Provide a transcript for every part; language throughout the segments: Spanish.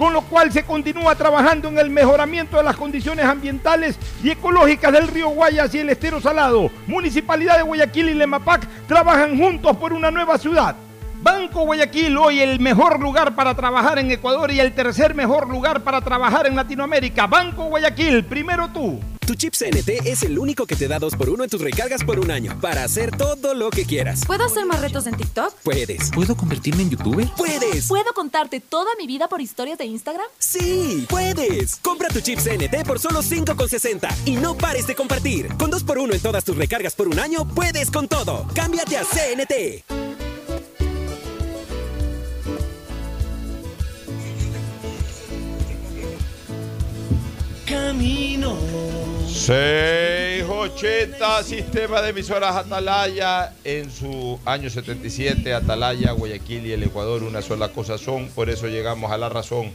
con lo cual se continúa trabajando en el mejoramiento de las condiciones ambientales y ecológicas del río Guayas y el estero salado. Municipalidad de Guayaquil y Lemapac trabajan juntos por una nueva ciudad. Banco Guayaquil, hoy el mejor lugar para trabajar en Ecuador y el tercer mejor lugar para trabajar en Latinoamérica. Banco Guayaquil, primero tú. Tu chip CNT es el único que te da dos por uno en tus recargas por un año para hacer todo lo que quieras. ¿Puedo hacer más retos en TikTok? Puedes. ¿Puedo convertirme en youtuber? Puedes. ¿Puedo contarte toda mi vida por historias de Instagram? Sí, puedes. Compra tu chip CNT por solo 5,60 y no pares de compartir. Con dos por uno en todas tus recargas por un año, puedes con todo. Cámbiate a CNT. Camino. 680 Sistema de Emisoras Atalaya en su año 77, Atalaya, Guayaquil y el Ecuador una sola cosa son, por eso llegamos a la razón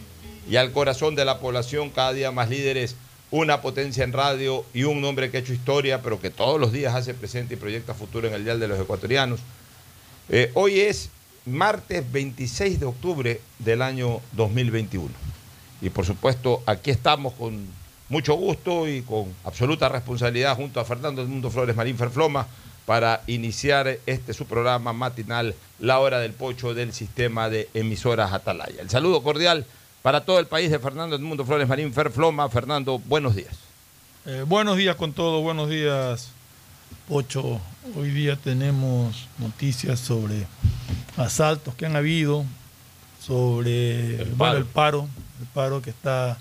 y al corazón de la población, cada día más líderes, una potencia en radio y un hombre que ha hecho historia, pero que todos los días hace presente y proyecta futuro en el Dial de los Ecuatorianos. Eh, hoy es martes 26 de octubre del año 2021 y por supuesto aquí estamos con mucho gusto y con absoluta responsabilidad junto a Fernando del Mundo Flores Marín Ferfloma para iniciar este su programa matinal La Hora del Pocho del sistema de emisoras Atalaya. El saludo cordial para todo el país de Fernando del Mundo Flores Marín Ferfloma. Fernando, buenos días. Eh, buenos días con todo, buenos días Pocho. Hoy día tenemos noticias sobre asaltos que han habido, sobre El bueno, paro. el paro, el paro que está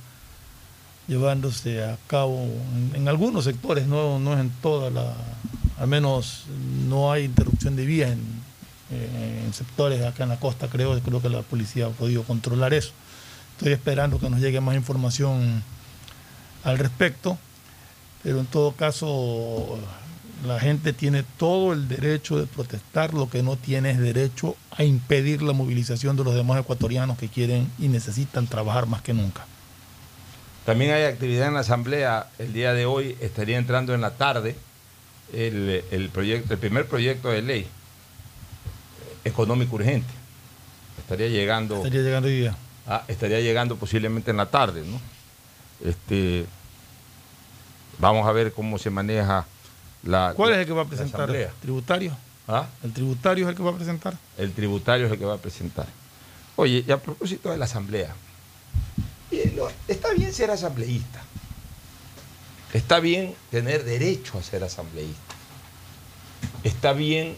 llevándose a cabo en, algunos sectores, no, no es en toda la, al menos no hay interrupción de vías en, eh, en sectores acá en la costa, creo, creo que la policía ha podido controlar eso. Estoy esperando que nos llegue más información al respecto, pero en todo caso la gente tiene todo el derecho de protestar, lo que no tiene es derecho a impedir la movilización de los demás ecuatorianos que quieren y necesitan trabajar más que nunca. También hay actividad en la Asamblea. El día de hoy estaría entrando en la tarde el, el proyecto, el primer proyecto de ley económico urgente. Estaría llegando. Estaría llegando hoy día. Ah, estaría llegando posiblemente en la tarde, ¿no? Este, vamos a ver cómo se maneja la. ¿Cuál es el que va a la presentar? asamblea. ¿Tributario? ¿Ah? ¿El tributario es el que va a presentar? El tributario es el que va a presentar. Oye, y a propósito de la asamblea, está bien ser asambleísta. Está bien tener derecho a ser asambleísta. Está bien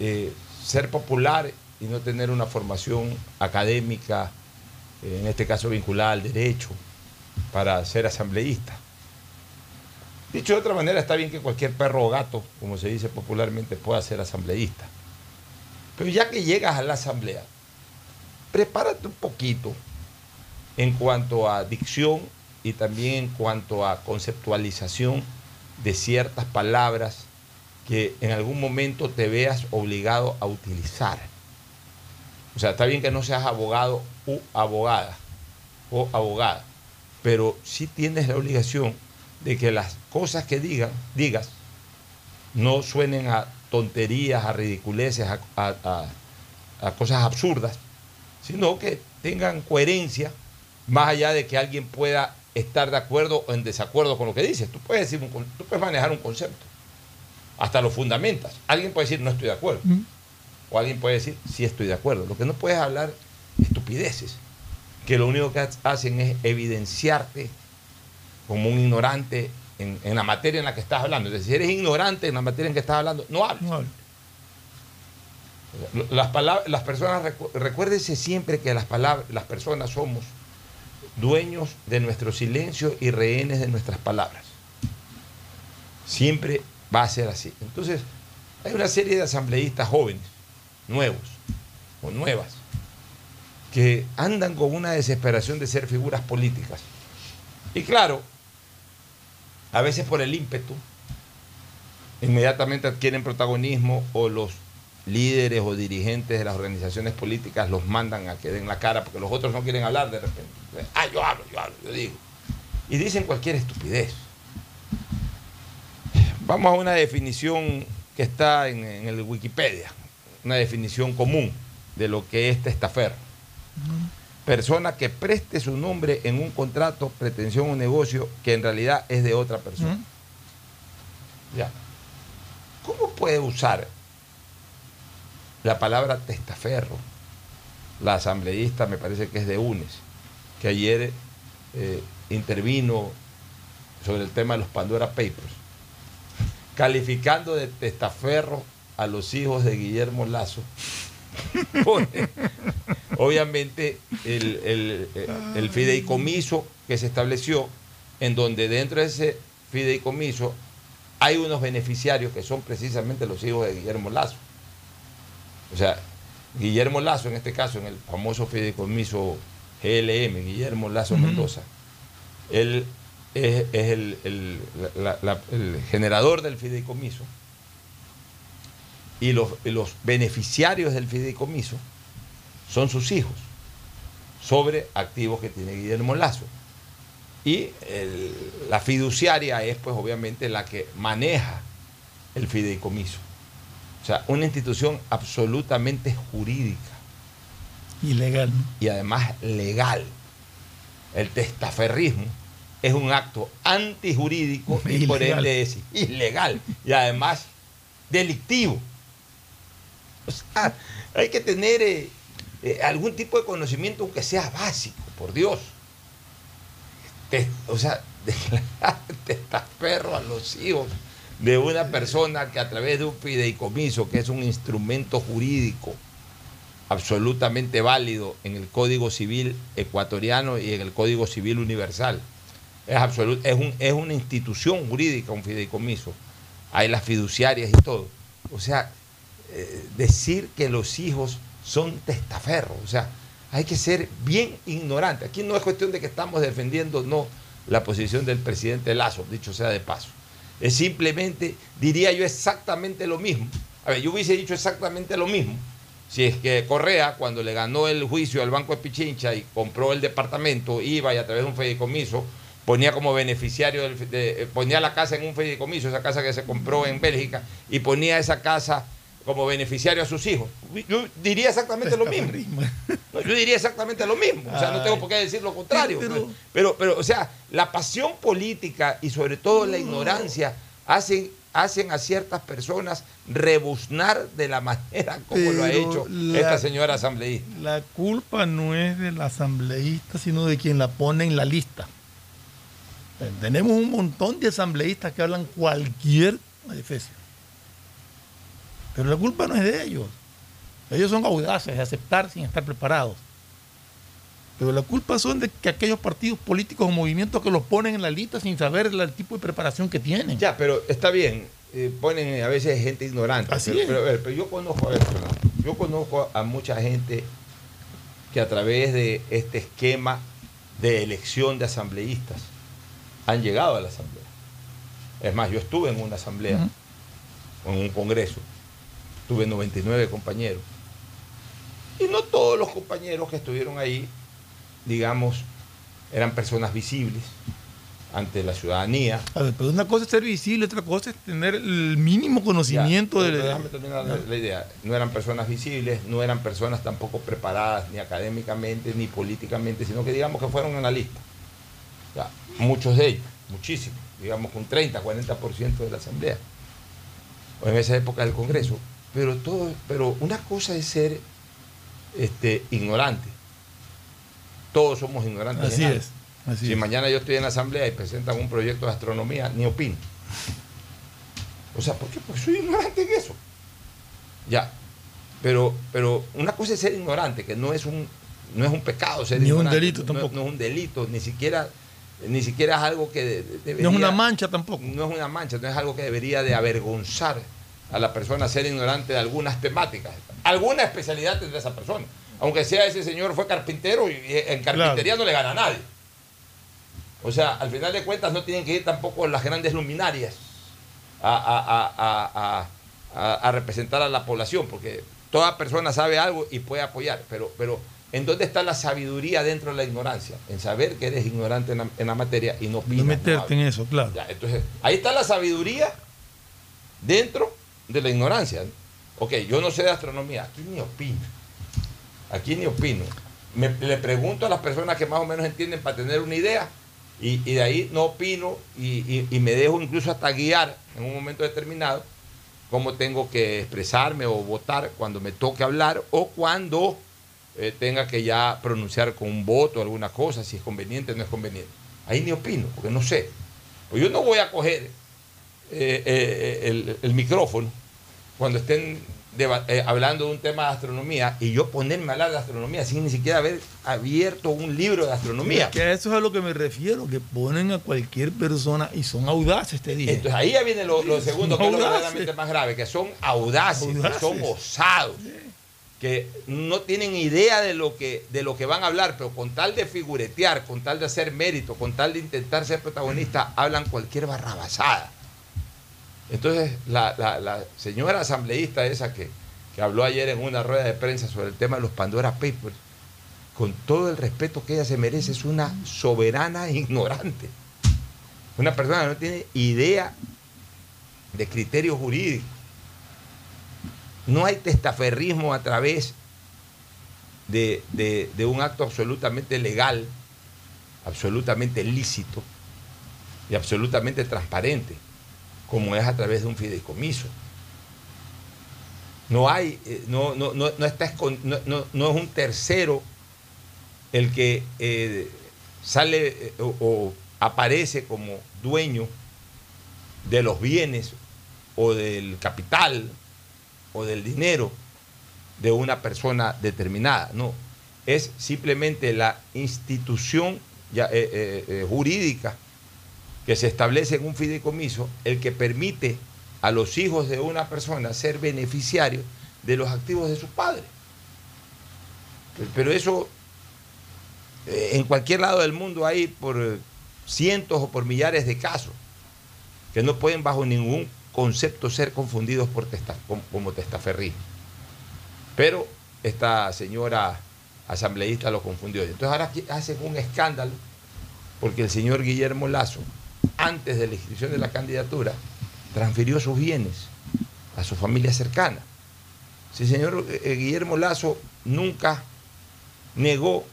eh, ser popular y no tener una formación académica, eh, en este caso vinculada al derecho, para ser asambleísta. Dicho de otra manera, está bien que cualquier perro o gato, como se dice popularmente, pueda ser asambleísta. Pero ya que llegas a la asamblea, prepárate un poquito en cuanto a dicción y también en cuanto a conceptualización de ciertas palabras que en algún momento te veas obligado a utilizar. O sea, está bien que no seas abogado u abogada o abogada, pero sí tienes la obligación de que las cosas que digan, digas no suenen a tonterías, a ridiculeces, a, cosas absurdas, sino que tengan coherencia más allá de que alguien pueda estar de acuerdo o en desacuerdo con lo que dices. Tú puedes, decir un tú puedes manejar un concepto, hasta lo fundamentas. Alguien puede decir no estoy de acuerdo, o alguien puede decir sí estoy de acuerdo. Lo que no puedes hablar estupideces, que lo único que hacen es evidenciarte como un ignorante en, en la materia en la que estás hablando. Es decir, si eres ignorante en la materia en que estás hablando, no hables. No, Las, palabras, las personas, recu- recuérdese siempre que las, palabras, las personas somos dueños de nuestro silencio y rehenes de nuestras palabras. Siempre va a ser así. Entonces, hay una serie de asambleístas jóvenes, nuevos o nuevas, que andan con una desesperación de ser figuras políticas. Y claro, a veces por el ímpetu, inmediatamente adquieren protagonismo o los líderes o dirigentes de las organizaciones políticas los mandan a que den la cara porque los otros no quieren hablar de repente. Ah, yo hablo, yo hablo, yo digo. Y dicen cualquier estupidez. Vamos a una definición que está en, en el Wikipedia, una definición común de lo que es testaferro. Persona que preste su nombre en un contrato, pretensión o negocio que en realidad es de otra persona. Ya. ¿Cómo puede usar la palabra testaferro la asambleísta, me parece que es de UNES, que ayer eh, intervino sobre el tema de los Pandora Papers, calificando de testaferro a los hijos de Guillermo Lazo? Obviamente, el fideicomiso que se estableció, en donde dentro de ese fideicomiso hay unos beneficiarios que son precisamente los hijos de Guillermo Lazo. O sea, Guillermo Lazo, en este caso, en el famoso fideicomiso GLM, Guillermo Lazo. Mendoza, él es, es el, el- la- la- el generador del fideicomiso y los, beneficiarios del fideicomiso son sus hijos sobre activos que tiene Guillermo Lazo. Y el- la fiduciaria es, pues, obviamente, la que maneja el fideicomiso. O sea, una institución absolutamente jurídica Ilegal. ¿no? y además legal. El testaferrismo es un acto antijurídico y por Ilegal. ende es ilegal y además delictivo. O sea, hay que tener eh, eh, algún tipo de conocimiento aunque sea básico, por Dios. Te- o sea, declarar testaferro a los hijos de una persona que a través de un fideicomiso, que es un instrumento jurídico, absolutamente válido en el Código Civil ecuatoriano y en el Código Civil universal. Es, es, un- es una institución jurídica, un fideicomiso. Hay las fiduciarias y todo. O sea, eh, decir que los hijos son testaferros, o sea, hay que ser bien ignorante. Aquí no es cuestión de que estamos defendiendo no la posición del presidente Lazo, dicho sea de paso. Es simplemente, diría yo exactamente lo mismo. A ver, yo hubiese dicho exactamente lo mismo si es que Correa, cuando le ganó el juicio al Banco de Pichincha y compró el departamento, iba y a través de un fideicomiso ponía como beneficiario, del, de- eh, ponía la casa en un fideicomiso, esa casa que se compró en Bélgica, y ponía esa casa como beneficiario a sus hijos. Yo diría exactamente lo mismo. No, yo diría exactamente lo mismo. O sea, no tengo por qué decir lo contrario. Pero- Pero, pero, o sea, la pasión política y sobre todo la ignorancia hacen, hacen a ciertas personas rebuznar de la manera como lo ha hecho la- esta señora asambleísta. La culpa no es del asambleísta, sino de quien la pone en la lista. Tenemos un montón de asambleístas que hablan cualquier adefesio. Pero la culpa no es de ellos. Ellos son audaces de aceptar sin estar preparados. Pero la culpa son de que aquellos partidos políticos o movimientos que los ponen en la lista sin saber el tipo de preparación que tienen. Ya, pero está bien. eh, ponen a veces gente ignorante. Así pero, es. pero, yo conozco a ver, yo conozco a mucha gente que a través de este esquema de elección de asambleístas han llegado a la asamblea. Es más, yo estuve en una asamblea, en un congreso, tuve 99 compañeros. Y no todos los compañeros que estuvieron ahí, digamos, eran personas visibles ante la ciudadanía. A ver, pero una cosa es ser visible, otra cosa es tener el mínimo conocimiento Ya, de déjame terminar la, la idea. No eran personas visibles, no eran personas tampoco preparadas ni académicamente ni políticamente, sino que digamos que fueron analistas. Ya, muchos de ellos, muchísimos, digamos con 30, 40% de la asamblea. O en esa época del Congreso. Pero todo, pero una cosa es ser este, ignorante. Todos somos ignorantes. Así es. Así si es. mañana yo estoy en la asamblea y presentan un proyecto de astronomía, ni opino. O sea, ¿por qué? Porque soy ignorante en eso. Ya. Pero, pero una cosa es ser ignorante, que no es un, no es un pecado ser Ni un ignorante. delito No- tampoco. No, es un delito, ni siquiera, ni siquiera es algo que de- No debería- es una mancha tampoco. no es una mancha, no es algo que debería de avergonzar a la persona ser ignorante de algunas temáticas. Alguna especialidad tendrá esa persona. Aunque sea ese señor fue carpintero y en carpintería no le gana a nadie. O sea, al final de cuentas no tienen que ir tampoco las grandes luminarias a, representar a la población, porque toda persona sabe algo y puede apoyar, pero, pero ¿en dónde está la sabiduría dentro de la ignorancia? En saber que eres ignorante en la, en la materia y no No meterte en eso, claro. Ya, entonces, ahí está la sabiduría dentro de la ignorancia. Ok, yo no sé de astronomía, aquí ni opino. Aquí ni opino. Me- le pregunto a las personas que más o menos entienden para tener una idea y, de ahí no opino y, me dejo incluso hasta guiar en un momento determinado cómo tengo que expresarme o votar cuando me toque hablar o cuando eh, tenga que ya pronunciar con un voto alguna cosa, si es conveniente o no es conveniente. Ahí ni opino, porque no sé. Pues yo no voy a coger eh, eh, el micrófono cuando estén eh, hablando de un tema de astronomía y yo ponerme a hablar de astronomía sin ni siquiera haber abierto un libro de astronomía. Que a eso es a lo que me refiero, que ponen a cualquier persona y son audaces, te dije. Entonces ahí ya viene lo, lo segundo, Son que es lo verdaderamente más grave, que son audaces, que son osados, que no tienen idea de lo, que, de lo que van a hablar, pero con tal de figuretear, con tal de hacer mérito, con tal de intentar ser protagonistas, hablan cualquier barrabasada. Entonces, la, señora asambleísta esa que, habló ayer en una rueda de prensa sobre el tema de los Pandora Papers, con todo el respeto que ella se merece, es una soberana ignorante. Una persona que no tiene idea de criterio jurídico. No hay testaferrismo a través de un acto absolutamente legal, absolutamente lícito y absolutamente transparente, como es a través de un fideicomiso. No hay, eh, no, no, no, no no, es un tercero el que eh, sale eh, o, aparece como dueño de los bienes o del capital o del dinero de una persona determinada. No, es simplemente la institución ya, jurídica que se establece en un fideicomiso el que permite a los hijos de una persona ser beneficiarios de los activos de sus padres. Pero eso eh, en cualquier lado del mundo hay por eh, cientos o por millares de casos que no pueden bajo ningún concepto ser confundidos por testa- como, testaferrismo. Pero esta señora asambleísta lo confundió. Entonces ahora hacen un escándalo porque el señor Guillermo Lazo, antes de la inscripción de la candidatura, transfirió sus bienes a su familia cercana. Si el señor eh, Guillermo Lazo nunca negó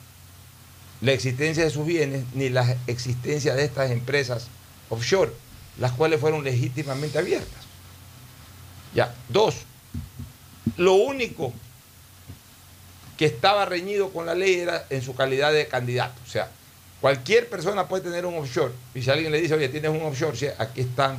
la existencia de sus bienes ni la existencia de estas empresas offshore, las cuales fueron legítimamente abiertas. Ya, dos, lo único que estaba reñido con la ley era en su calidad de candidato. O sea, cualquier persona puede tener un offshore. Y si alguien le dice, oye, tienes un offshore, sí, aquí están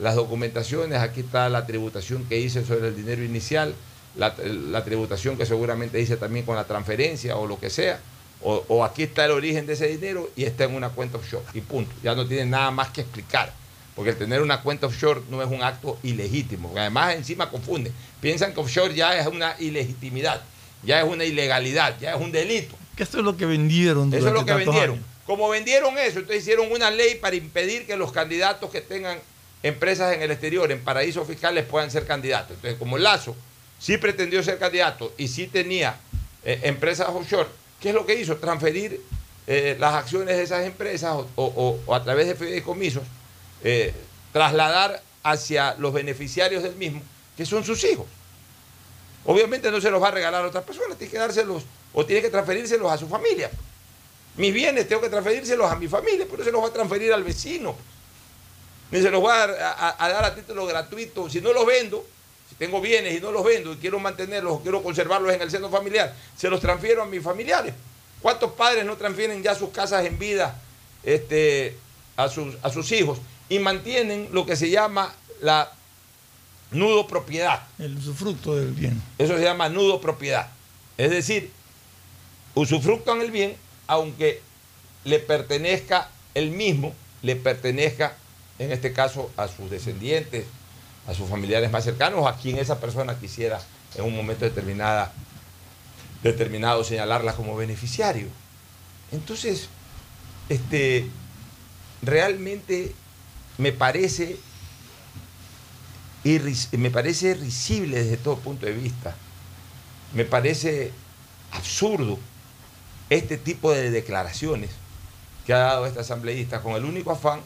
las documentaciones, aquí está la tributación que hice sobre el dinero inicial, la, la tributación que seguramente hice también con la transferencia o lo que sea. O, o aquí está el origen de ese dinero y está en una cuenta offshore. Y punto. Ya no tiene nada más que explicar. Porque el tener una cuenta offshore no es un acto ilegítimo. Porque además encima confunde. Piensan que offshore ya es una ilegitimidad, ya es una ilegalidad, ya es un delito. Que esto es lo que vendieron. Eso es lo que vendieron. años. Como vendieron eso, entonces hicieron una ley para impedir que los candidatos que tengan empresas en el exterior, en paraísos fiscales, puedan ser candidatos. Entonces, como Lazo sí pretendió ser candidato y sí tenía eh, empresas offshore, ¿qué es lo que hizo? Transferir eh, las acciones de esas empresas o, a través de fideicomisos, eh, trasladar hacia los beneficiarios del mismo, que son sus hijos. Obviamente no se los va a regalar a otras personas, tiene que dárselos o tiene que transferírselos a su familia. Mis bienes tengo que transferírselos a mi familia, pero se los va a transferir al vecino. Ni se los va a, dar a- a dar a título gratuito. Si no los vendo, si tengo bienes y no los vendo y quiero mantenerlos o quiero conservarlos en el seno familiar, se los transfiero a mis familiares. ¿Cuántos padres no transfieren ya sus casas en vida este, a, sus, a sus hijos y mantienen lo que se llama la nudo propiedad? El usufructo del bien. Eso se llama nudo propiedad. Es decir, usufructan el bien aunque le pertenezca el mismo, le pertenezca en este caso a sus descendientes, a sus familiares más cercanos, a quien esa persona quisiera en un momento determinada, determinado señalarla como beneficiario. Entonces, este, realmente me parece, me parece risible desde todo punto de vista. Me parece absurdo este tipo de declaraciones que ha dado esta asambleísta con el único afán,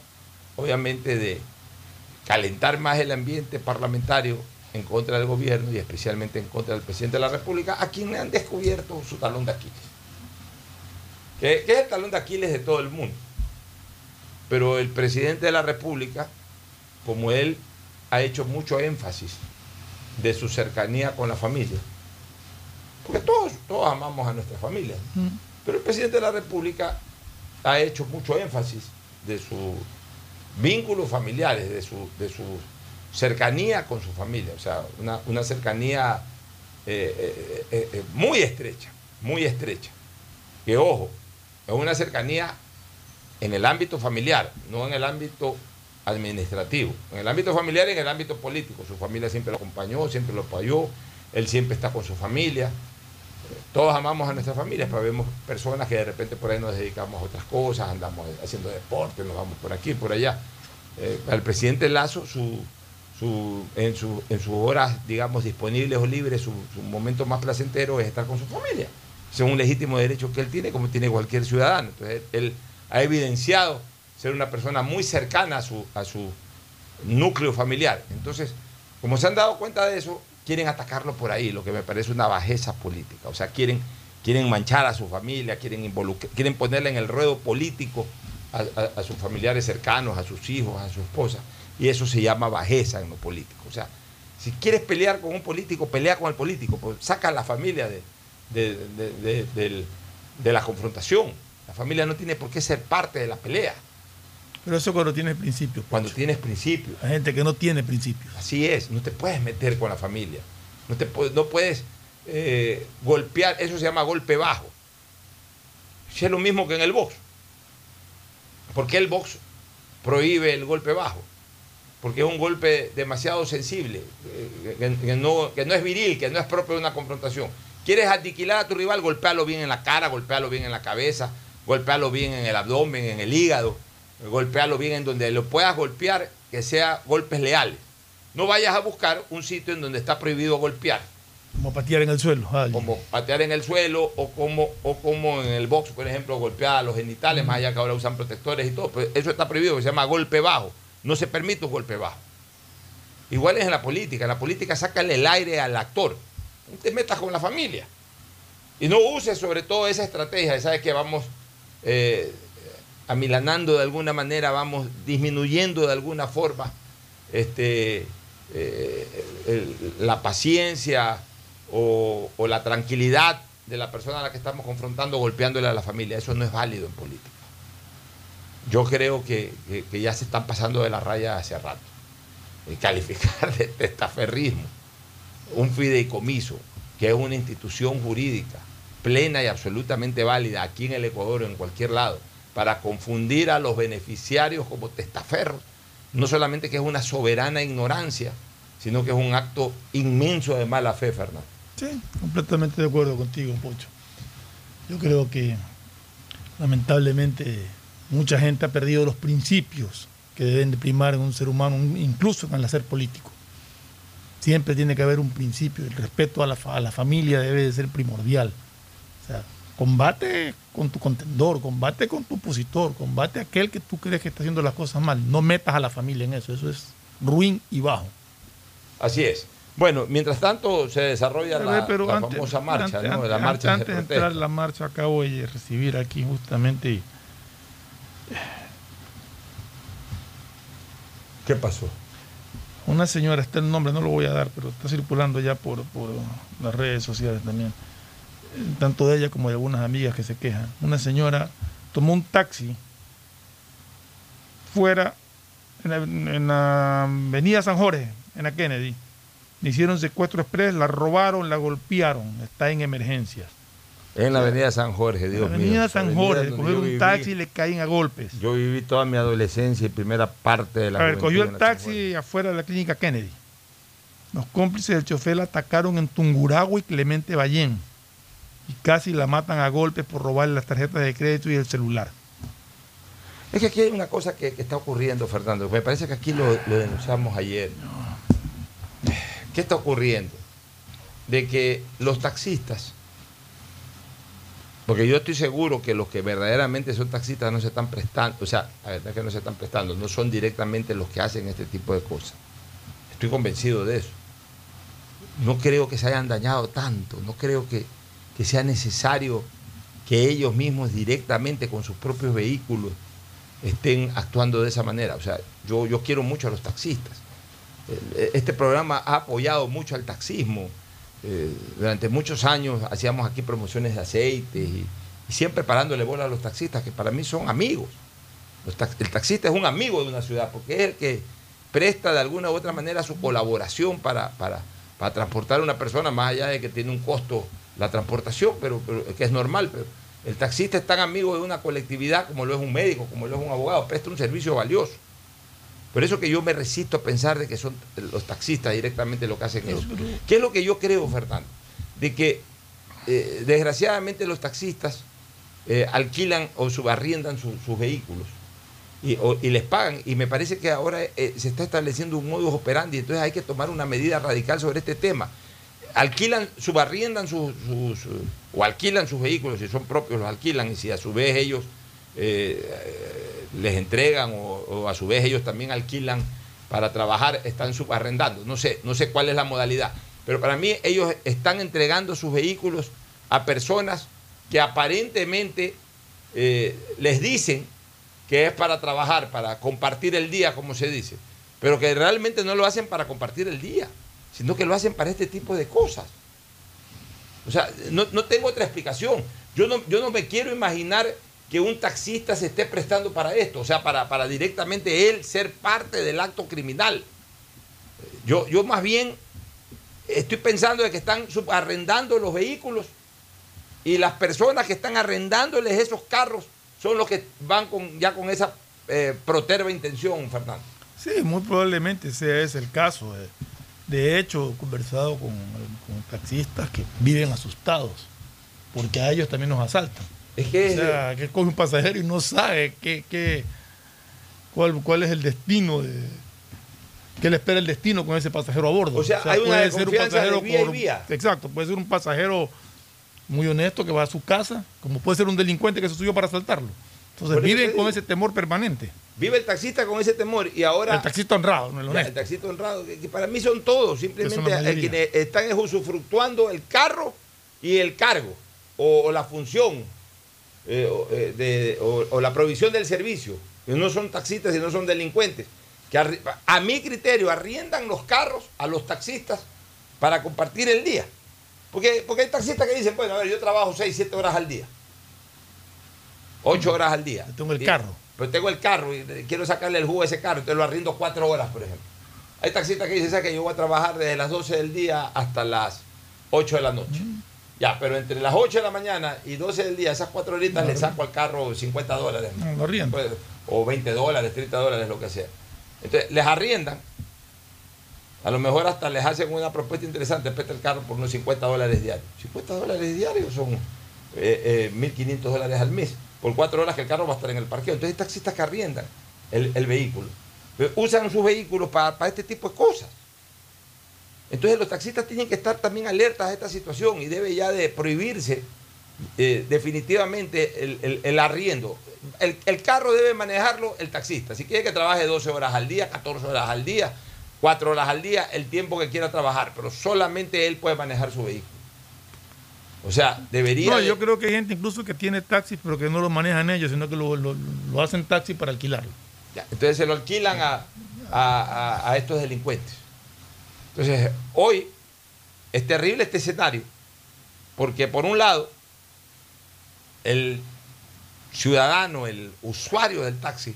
obviamente, de calentar más el ambiente parlamentario en contra del gobierno y especialmente en contra del presidente de la República, a quien le han descubierto su talón de Aquiles. Que, es el talón de Aquiles de todo el mundo. Pero el presidente de la República, como él ha hecho mucho énfasis de su cercanía con la familia, porque todos, todos amamos a nuestra familia, ¿no? Pero el presidente de la República ha hecho mucho énfasis de sus vínculos familiares, de su, de su cercanía con su familia, o sea, una, una cercanía eh, eh, eh, muy estrecha, muy estrecha. Que ojo, es una cercanía en el ámbito familiar, no en el ámbito administrativo. En el ámbito familiar y en el ámbito político. Su familia siempre lo acompañó, siempre lo apoyó, él siempre está con su familia. Todos amamos a nuestras familias, pero vemos personas que de repente por ahí nos dedicamos a otras cosas, andamos haciendo deporte, nos vamos por aquí, por allá. Eh, al presidente Lazo, su, su, en, su, en sus horas, digamos, disponibles o libres, su, su momento más placentero es estar con su familia. Es un legítimo derecho que él tiene, como tiene cualquier ciudadano. Entonces, él ha evidenciado ser una persona muy cercana a su, a su núcleo familiar. Entonces, como se han dado cuenta de eso, quieren atacarlo por ahí, lo que me parece una bajeza política. O sea, quieren, quieren manchar a su familia, quieren, quieren ponerle en el ruedo político a, sus familiares cercanos, a sus hijos, a su esposa. Y eso se llama bajeza en lo político. O sea, si quieres pelear con un político, pelea con el político, pues saca a la familia de, de- de- de la confrontación. La familia no tiene por qué ser parte de la pelea Pero eso cuando tienes principios. cuando tienes principios. Hay gente que no tiene principios. Así es, no te puedes meter con la familia. No, te, no puedes eh, golpear, eso se llama golpe bajo. Si es lo mismo que en el box. ¿Por qué el box prohíbe el golpe bajo? Porque es un golpe demasiado sensible, eh, que, que no, que no es viril, que no es propio de una confrontación. ¿Quieres aniquilar a tu rival? Golpealo bien en la cara, golpealo bien en la cabeza, golpealo bien en el abdomen, en el hígado, golpealo bien en donde lo puedas golpear, que sea golpes leales. No vayas a buscar un sitio en donde está prohibido golpear, Como patear en el suelo. como patear en el suelo o como, o como en el box, por ejemplo, golpear a los genitales, más allá que ahora usan protectores y todo. Pues eso está prohibido, se llama golpe bajo. No se permite un golpe bajo. Igual es en la política. En la política sácale el aire al actor. No te metas con la familia. Y no uses sobre todo esa estrategia. Sabes que vamos eh, amilanando de alguna manera, vamos disminuyendo de alguna forma este, eh, la paciencia o, la tranquilidad de la persona a la que estamos confrontando golpeándole a la familia. Eso no es válido en política. Yo creo que, ya se están pasando de la raya hace rato. Calificar de testaferrismo un fideicomiso, que es una institución jurídica plena y absolutamente válida aquí en el Ecuador o en cualquier lado, para confundir a los beneficiarios como testaferros, no solamente que es una soberana ignorancia, sino que es un acto inmenso de mala fe, Fernando. Sí, completamente de acuerdo contigo, Pocho. Yo creo que lamentablemente mucha gente ha perdido los principios que deben de primar en un ser humano, incluso en el hacer político. Siempre tiene que haber un principio, el respeto a la, fa- a la familia debe de ser primordial. O sea, combate con tu contendor, combate con tu opositor, combate a aquel que tú crees que está haciendo las cosas mal. No metas a la familia en eso, eso es ruin y bajo. Así es. Bueno, mientras tanto se desarrolla la, Pero la antes- famosa marcha, antes- ¿no? antes- la marcha antes de entrar en la marcha acabo de recibir aquí justamente ¿Qué pasó? una señora, está el nombre, no lo voy a dar, pero está circulando ya por, por las redes sociales también, tanto de ella como de algunas amigas que se quejan. Una señora tomó un taxi fuera en la, en la avenida San Jorge, en la Kennedy. Le hicieron secuestro express, la robaron, la golpearon, está en emergencias. En la avenida San Jorge, Dios En la mío. avenida San Jorge, coger un viví. taxi y le caen a golpes. Yo viví toda mi adolescencia y primera parte de la A ver, cogió el taxi afuera de la clínica Kennedy. Los cómplices del chofer la atacaron en Tunguragua y Clemente Ballén. Casi la matan a golpes por robarle las tarjetas de crédito y el celular. Es que aquí hay una cosa que, está ocurriendo, Fernando. Me parece que aquí lo, lo denunciamos ayer. ¿Qué está ocurriendo? De que los taxistas, porque yo estoy seguro que los que verdaderamente son taxistas no se están prestando, o sea, la verdad es que no se están prestando, no son directamente los que hacen este tipo de cosas. Estoy convencido de eso. No creo que se hayan dañado tanto, no creo que, sea necesario que ellos mismos directamente con sus propios vehículos estén actuando de esa manera. O sea, yo, yo quiero mucho a los taxistas. El- Este programa ha apoyado mucho al taxismo. Eh, durante muchos años hacíamos aquí promociones de aceites y, y siempre parándole bola a los taxistas, que para mí son amigos. El taxista es un amigo de una ciudad porque es el que presta de alguna u otra manera su colaboración para, para, para transportar a una persona, más allá de que tiene un costo la transportación, pero, pero que es normal. Pero el taxista es tan amigo de una colectividad como lo es un médico, como lo es un abogado, presta un servicio valioso. Por eso que yo me resisto a pensar de que son los taxistas directamente lo que hacen eso. ¿Qué es lo que yo creo, Fernando? De que eh, desgraciadamente los taxistas eh, alquilan o subarriendan su- sus vehículos y, o- y les pagan. Y me parece que ahora eh, se está estableciendo un modus operandi, entonces hay que tomar una medida radical sobre este tema. Alquilan, subarriendan sus, sus- o alquilan sus vehículos, si son propios los alquilan, y si a su vez ellos eh, eh, les entregan o, a su vez ellos también alquilan para trabajar, están subarrendando. No sé, no sé cuál es la modalidad. Pero para mí ellos están entregando sus vehículos a personas que aparentemente eh, les dicen que es para trabajar, para compartir el día, como se dice, pero que realmente no lo hacen para compartir el día, sino que lo hacen para este tipo de cosas. O sea, no, no tengo otra explicación. Yo no, yo no me quiero imaginar que un taxista se esté prestando para esto, o sea, para, para directamente él ser parte del acto criminal. Yo, yo más bien estoy pensando de que están subarrendando los vehículos y las personas que están arrendándoles esos carros son los que van con, ya con esa eh, proterva intención, Fernando. Sí, muy probablemente ese es el caso. eh. De hecho, he conversado con, con taxistas que viven asustados porque a ellos también nos asaltan. Es que O sea, que coge un pasajero y no sabe qué, qué- cuál, cuál es el destino de qué le espera el destino con ese pasajero a bordo. O sea, hay una puede ser un de pasajero y vía. Exacto, puede ser un pasajero muy honesto que va a su casa, como puede ser un delincuente que se subió para asaltarlo. Entonces viven con ese temor permanente. vive el taxista con ese temor y ahora... El taxista honrado, no el Ya, honesto. el taxista honrado, que, que para mí son todos, simplemente mayoría. quienes están es usufructuando el carro y el cargo, o, o la función, eh, o, eh, de- o- o la provisión del servicio, que no son taxistas y no son delincuentes, que arri- a mi criterio arriendan los carros a los taxistas para compartir el día. Porque, porque hay taxistas que dicen, bueno, a ver, yo trabajo 6, 7 horas al día, 8 horas al día. Yo tengo el Y- carro. Pero tengo el carro y quiero sacarle el jugo a ese carro, entonces lo arriendo 4 horas, por ejemplo. Hay taxistas que dicen, ¿sabes que yo voy a trabajar desde las 12 del día hasta las 8 de la noche? Ya, pero entre las 8 de la mañana y 12 del día, esas 4 horitas le saco al carro 50 dólares. No, lo arriendo. Pues, o 20 dólares, 30 dólares, lo que sea. Entonces, les arriendan. A lo mejor hasta les hacen una propuesta interesante, presta el carro por unos 50 dólares diarios. 50 dólares diarios son eh, eh, 1.500 dólares al mes, por 4 horas que el carro va a estar en el parqueo. Entonces hay taxistas que arriendan el, el vehículo. eh, usan sus vehículos para, para este tipo de cosas. Entonces los taxistas tienen que estar también alertas a esta situación y debe ya de prohibirse eh, definitivamente el, el- el arriendo. El, el carro debe manejarlo el taxista. Si quiere que trabaje 12 horas al día, 14 horas al día, 4 horas al día, el tiempo que quiera trabajar, pero solamente él puede manejar su vehículo. O sea, debería... No, de- yo creo que hay gente incluso que tiene taxis, pero que no lo manejan ellos, sino que lo, lo- lo hacen taxi para alquilarlo. Ya, entonces se lo alquilan a, a- a- a estos delincuentes. Entonces, hoy es terrible este escenario, porque por un lado, el ciudadano, el usuario del taxi,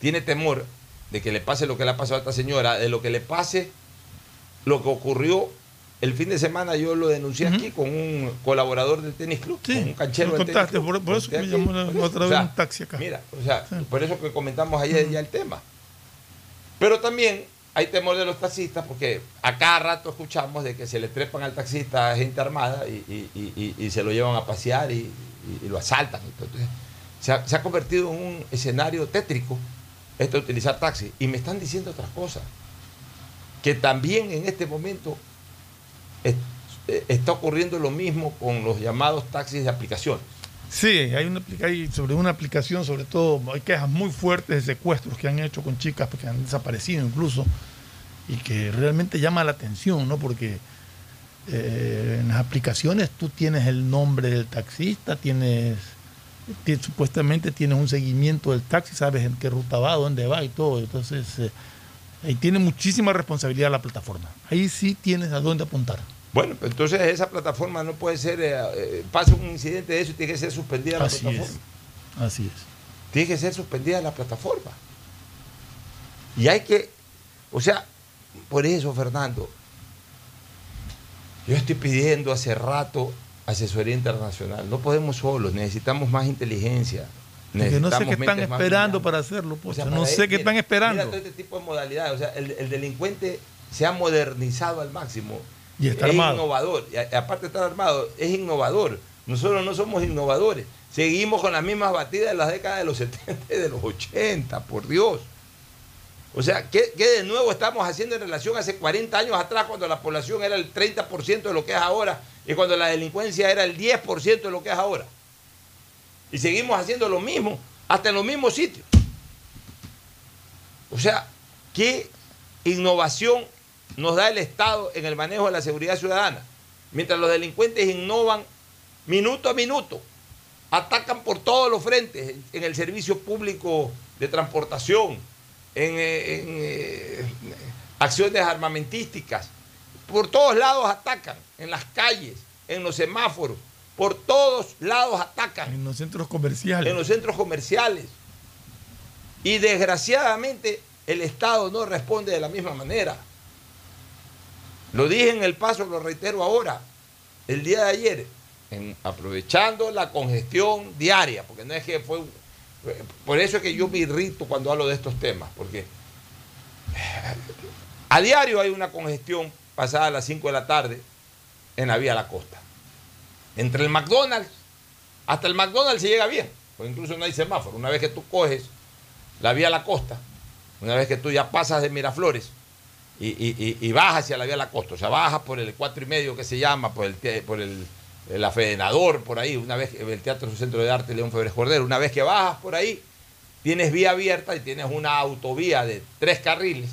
tiene temor de que le pase lo que le ha pasado a esta señora, de lo que le pase lo que ocurrió el fin de semana, yo lo denuncié aquí con un colaborador del tenis club, Sí, con un canchero del tenis club. por- por eso me llamó la- por eso. otra vez un taxi acá. Mira, o sea, Sí. por eso que comentamos ayer ya el tema. Pero también hay temor de los taxistas porque a cada rato escuchamos de que se le trepan al taxista a gente armada y, y- y- y- y se lo llevan a pasear y, lo asaltan. Entonces, se ha, se ha convertido en un escenario tétrico esto de utilizar taxi. Y me están diciendo otras cosas. Que también en este momento está ocurriendo lo mismo con los llamados taxis de aplicación. Sí, hay, una, sobre una aplicación, sobre todo, hay quejas muy fuertes de secuestros que han hecho con chicas que han desaparecido incluso y que realmente llama la atención, ¿no? Porque eh, en las aplicaciones tú tienes el nombre del taxista, tienes, ti- supuestamente tienes un seguimiento del taxi, sabes en qué ruta va, dónde va y todo. Entonces, eh, ahí tiene muchísima responsabilidad la plataforma. Ahí sí tienes a dónde apuntar. Bueno, pues entonces esa plataforma no puede ser, eh, eh, pasa un incidente de eso y tiene que ser suspendida la Así plataforma. es. Así es. Tiene que ser suspendida la plataforma. Y hay que, o sea, por eso, Fernando, yo estoy pidiendo hace rato asesoría internacional. No podemos solos, necesitamos más inteligencia. Porque no sé qué están esperando para hacerlo, O Pocho. sea, no sé él, qué mira, están esperando. Mira todo este tipo de modalidades. O sea, el, el delincuente se ha modernizado al máximo. Y está es armado. innovador. Y aparte de estar armado, es innovador. Nosotros no somos innovadores. Seguimos con las mismas batidas de las décadas de los 70 y de los 80, por Dios. O sea, ¿qué, qué de nuevo estamos haciendo en relación a hace 40 años atrás, cuando la población era el 30% de lo que es ahora y cuando la delincuencia era el 10% de lo que es ahora? Y seguimos haciendo lo mismo, hasta en los mismos sitios. O sea, ¿qué innovación nos da el Estado en el manejo de la seguridad ciudadana? Mientras los delincuentes innovan minuto a minuto, atacan por todos los frentes, en- el servicio público de transportación, en, eh, eh, acciones armamentísticas, por todos lados atacan, en las calles, en los semáforos, por todos lados atacan En los centros comerciales. en los centros comerciales. Y desgraciadamente el Estado no responde de la misma manera. Lo dije en el paso, lo reitero ahora. El día de ayer, en- aprovechando la congestión diaria, porque no es que fue... Por eso es que yo me irrito cuando hablo de estos temas, porque a diario hay una congestión pasada a las 5 de la tarde en la vía La Costa. Entre el McDonald's hasta el McDonald's se llega bien, porque incluso no hay semáforo. Una vez que tú coges la vía La Costa, una vez que tú ya pasas de Miraflores y, y- y- bajas hacia la vía La Costa, o sea, bajas por el cuatro y medio que se llama, por el, por afedenador, por ahí, una vez el Teatro Centro de Arte León Febres Cordero, una vez que bajas por ahí, tienes vía abierta y tienes una autovía de tres carriles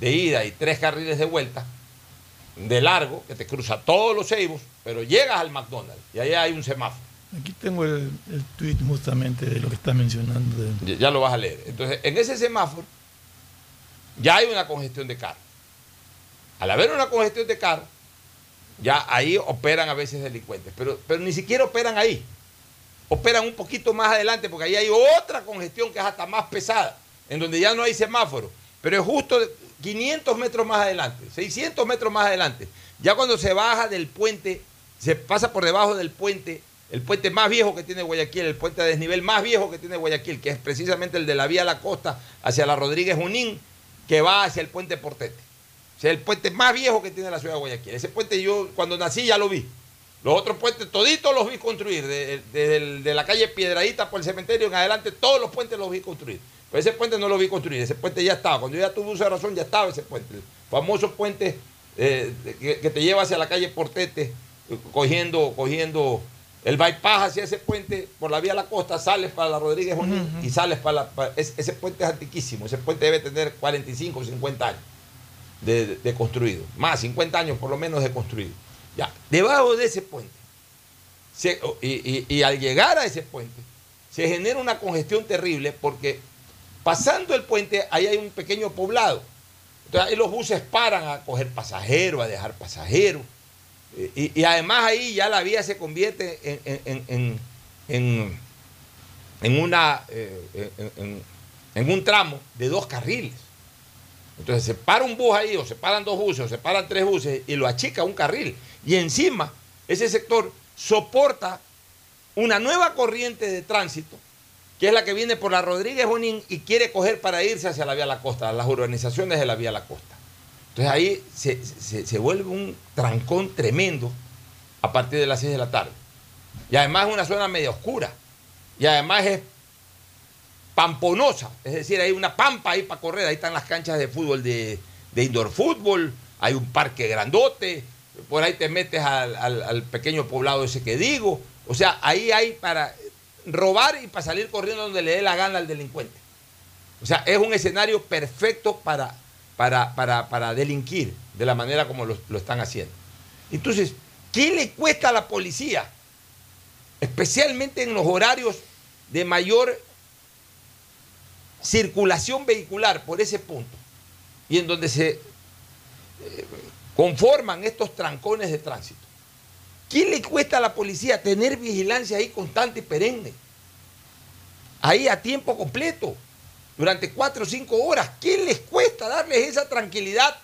de ida y tres carriles de vuelta, de largo, que te cruza todos los ceibos, pero llegas al McDonald's y ahí hay un semáforo. Aquí tengo el, el tweet justamente de lo que estás mencionando. Ya lo vas a leer. Entonces, en ese semáforo ya hay una congestión de carros. Al haber una congestión de carros, ya ahí operan a veces delincuentes, pero, pero ni siquiera operan ahí. Operan un poquito más adelante porque ahí hay otra congestión que es hasta más pesada, en donde ya no hay semáforo, pero es justo 500 metros más adelante, 600 metros más adelante. Ya cuando se baja del puente, se pasa por debajo del puente, el puente más viejo que tiene Guayaquil, el puente a desnivel más viejo que tiene Guayaquil, que es precisamente el de la vía a la costa hacia la Rodríguez Junín, que va hacia el puente Portete. O sea, el puente más viejo que tiene la ciudad de Guayaquil. Ese puente yo cuando nací ya lo vi. Los otros puentes, toditos los vi construir, de- desde de la calle Piedradita por el cementerio en adelante, todos los puentes los vi construir. Pues ese puente no lo vi construir, ese puente ya estaba. Cuando yo ya tuve uso de razón, ya estaba ese puente. El famoso puente eh, que, que te lleva hacia la calle Portete, cogiendo, cogiendo el bypass hacia ese puente por la vía a la costa, sales para la Rodríguez Junín y sales para la. para- es- ese puente es antiquísimo, ese puente debe tener 45 o 50 años de, de- de construido, más 50 años por lo menos de construido. Ya, debajo de ese puente, se- y, y- y al llegar a ese puente, se genera una congestión terrible porque pasando el puente, ahí hay un pequeño poblado. Entonces ahí los buses paran a coger pasajeros, a dejar pasajeros. Eh, Y, además ahí ya la vía se convierte en, en- en- en- una, eh, en un tramo de dos carriles. Entonces se para un bus ahí, o se paran dos buses, o se paran tres buses, y lo achica un carril. Y encima, ese sector soporta una nueva corriente de tránsito, que es la que viene por la Rodríguez Bonín y quiere coger para irse hacia la vía La Costa, las urbanizaciones de la vía La Costa. Entonces ahí se, se- vuelve un trancón tremendo a partir de las 6 de la tarde. Y además es una zona media oscura. Y además es pamponosa. Es decir, hay una pampa ahí para correr. Ahí están las canchas de fútbol de, de indoor fútbol. Hay un parque grandote. Por ahí te metes al- al pequeño poblado ese que digo. O sea, ahí hay para robar y para salir corriendo donde le dé la gana al delincuente. O sea, es un escenario perfecto para, para, para, para delinquir de la manera como lo, lo están haciendo. Entonces, ¿qué le cuesta a la policía? Especialmente en los horarios de mayor circulación vehicular por ese punto y en donde se eh, conforman estos trancones de tránsito. ¿Qué le cuesta a la policía tener vigilancia ahí constante y perenne? Ahí a tiempo completo, durante cuatro o cinco horas. ¿Qué les cuesta darles esa tranquilidad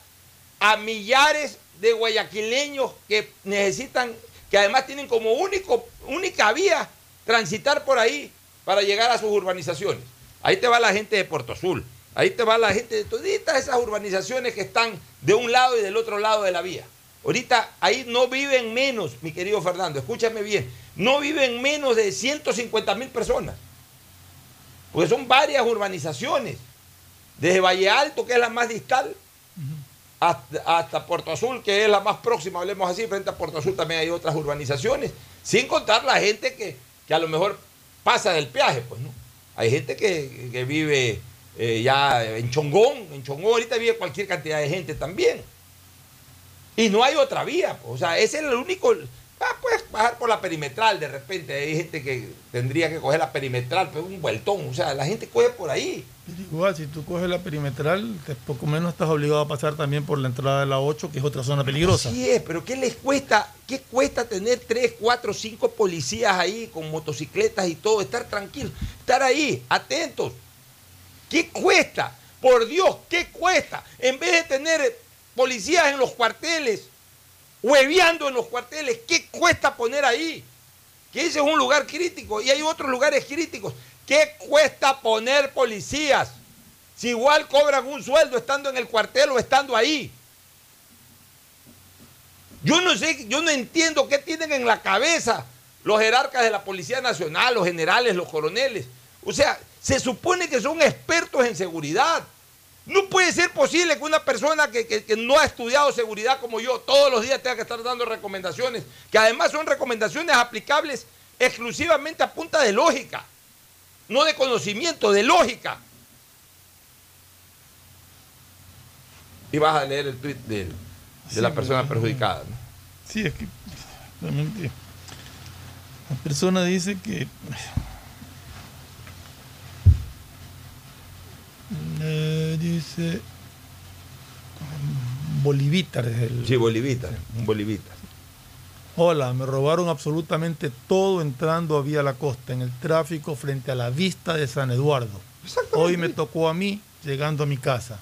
a millares de guayaquileños que necesitan, que además tienen como única vía transitar por ahí para llegar a sus urbanizaciones? Ahí te va la gente de Puerto Azul, ahí te va la gente de toditas esas urbanizaciones que están de un lado y del otro lado de la vía. Ahorita ahí no viven menos, mi querido Fernando, escúchame bien, no viven menos de 150 mil personas. Porque son varias urbanizaciones. Desde Valle Alto, que es la más distal, hasta, hasta Puerto Azul, que es la más próxima, hablemos así, frente a Puerto Azul también hay otras urbanizaciones, sin contar la gente que, que a lo mejor pasa del peaje, pues, ¿no? Hay gente que, que vive eh, ya en Chongón, en Chongón ahorita vive cualquier cantidad de gente también. Y no hay otra vía, pues, o sea, ese es el único... Ah, puedes bajar por la perimetral de repente, hay gente que tendría que coger la perimetral, pero un vueltón, o sea, la gente coge por ahí. Igual, si tú coges la perimetral, te- poco menos estás obligado a pasar también por la entrada de la 8, que es otra zona peligrosa. Sí es, pero ¿qué les cuesta? ¿Qué cuesta tener tres, cuatro, cinco policías ahí con motocicletas y todo? Estar tranquilos, estar ahí, atentos. ¿Qué cuesta? Por Dios, ¿qué cuesta? En vez de tener policías en los cuarteles, hueveando en los cuarteles, ¿qué cuesta poner ahí? Que ese es un lugar crítico y hay otros lugares críticos. ¿Qué cuesta poner policías? Si igual cobran un sueldo estando en el cuartel o estando ahí. Yo no sé, yo no entiendo qué tienen en la cabeza los jerarcas de la Policía Nacional, los generales, los coroneles. O sea, se supone que son expertos en seguridad. No puede ser posible que una persona que, que- que no ha estudiado seguridad como yo todos los días tenga que estar dando recomendaciones, que además son recomendaciones aplicables exclusivamente a punta de lógica, no de conocimiento, de lógica. Y vas a leer el tweet de, de Sí, la persona pero- perjudicada. ¿no? Sí, es que realmente la persona dice que eh, dice Bolivitar es el Sí, bolivita, un bolivita. Hola, me robaron absolutamente todo entrando a Vía La Costa en el tráfico frente a la vista de San Eduardo. Hoy me tocó a mí llegando a mi casa.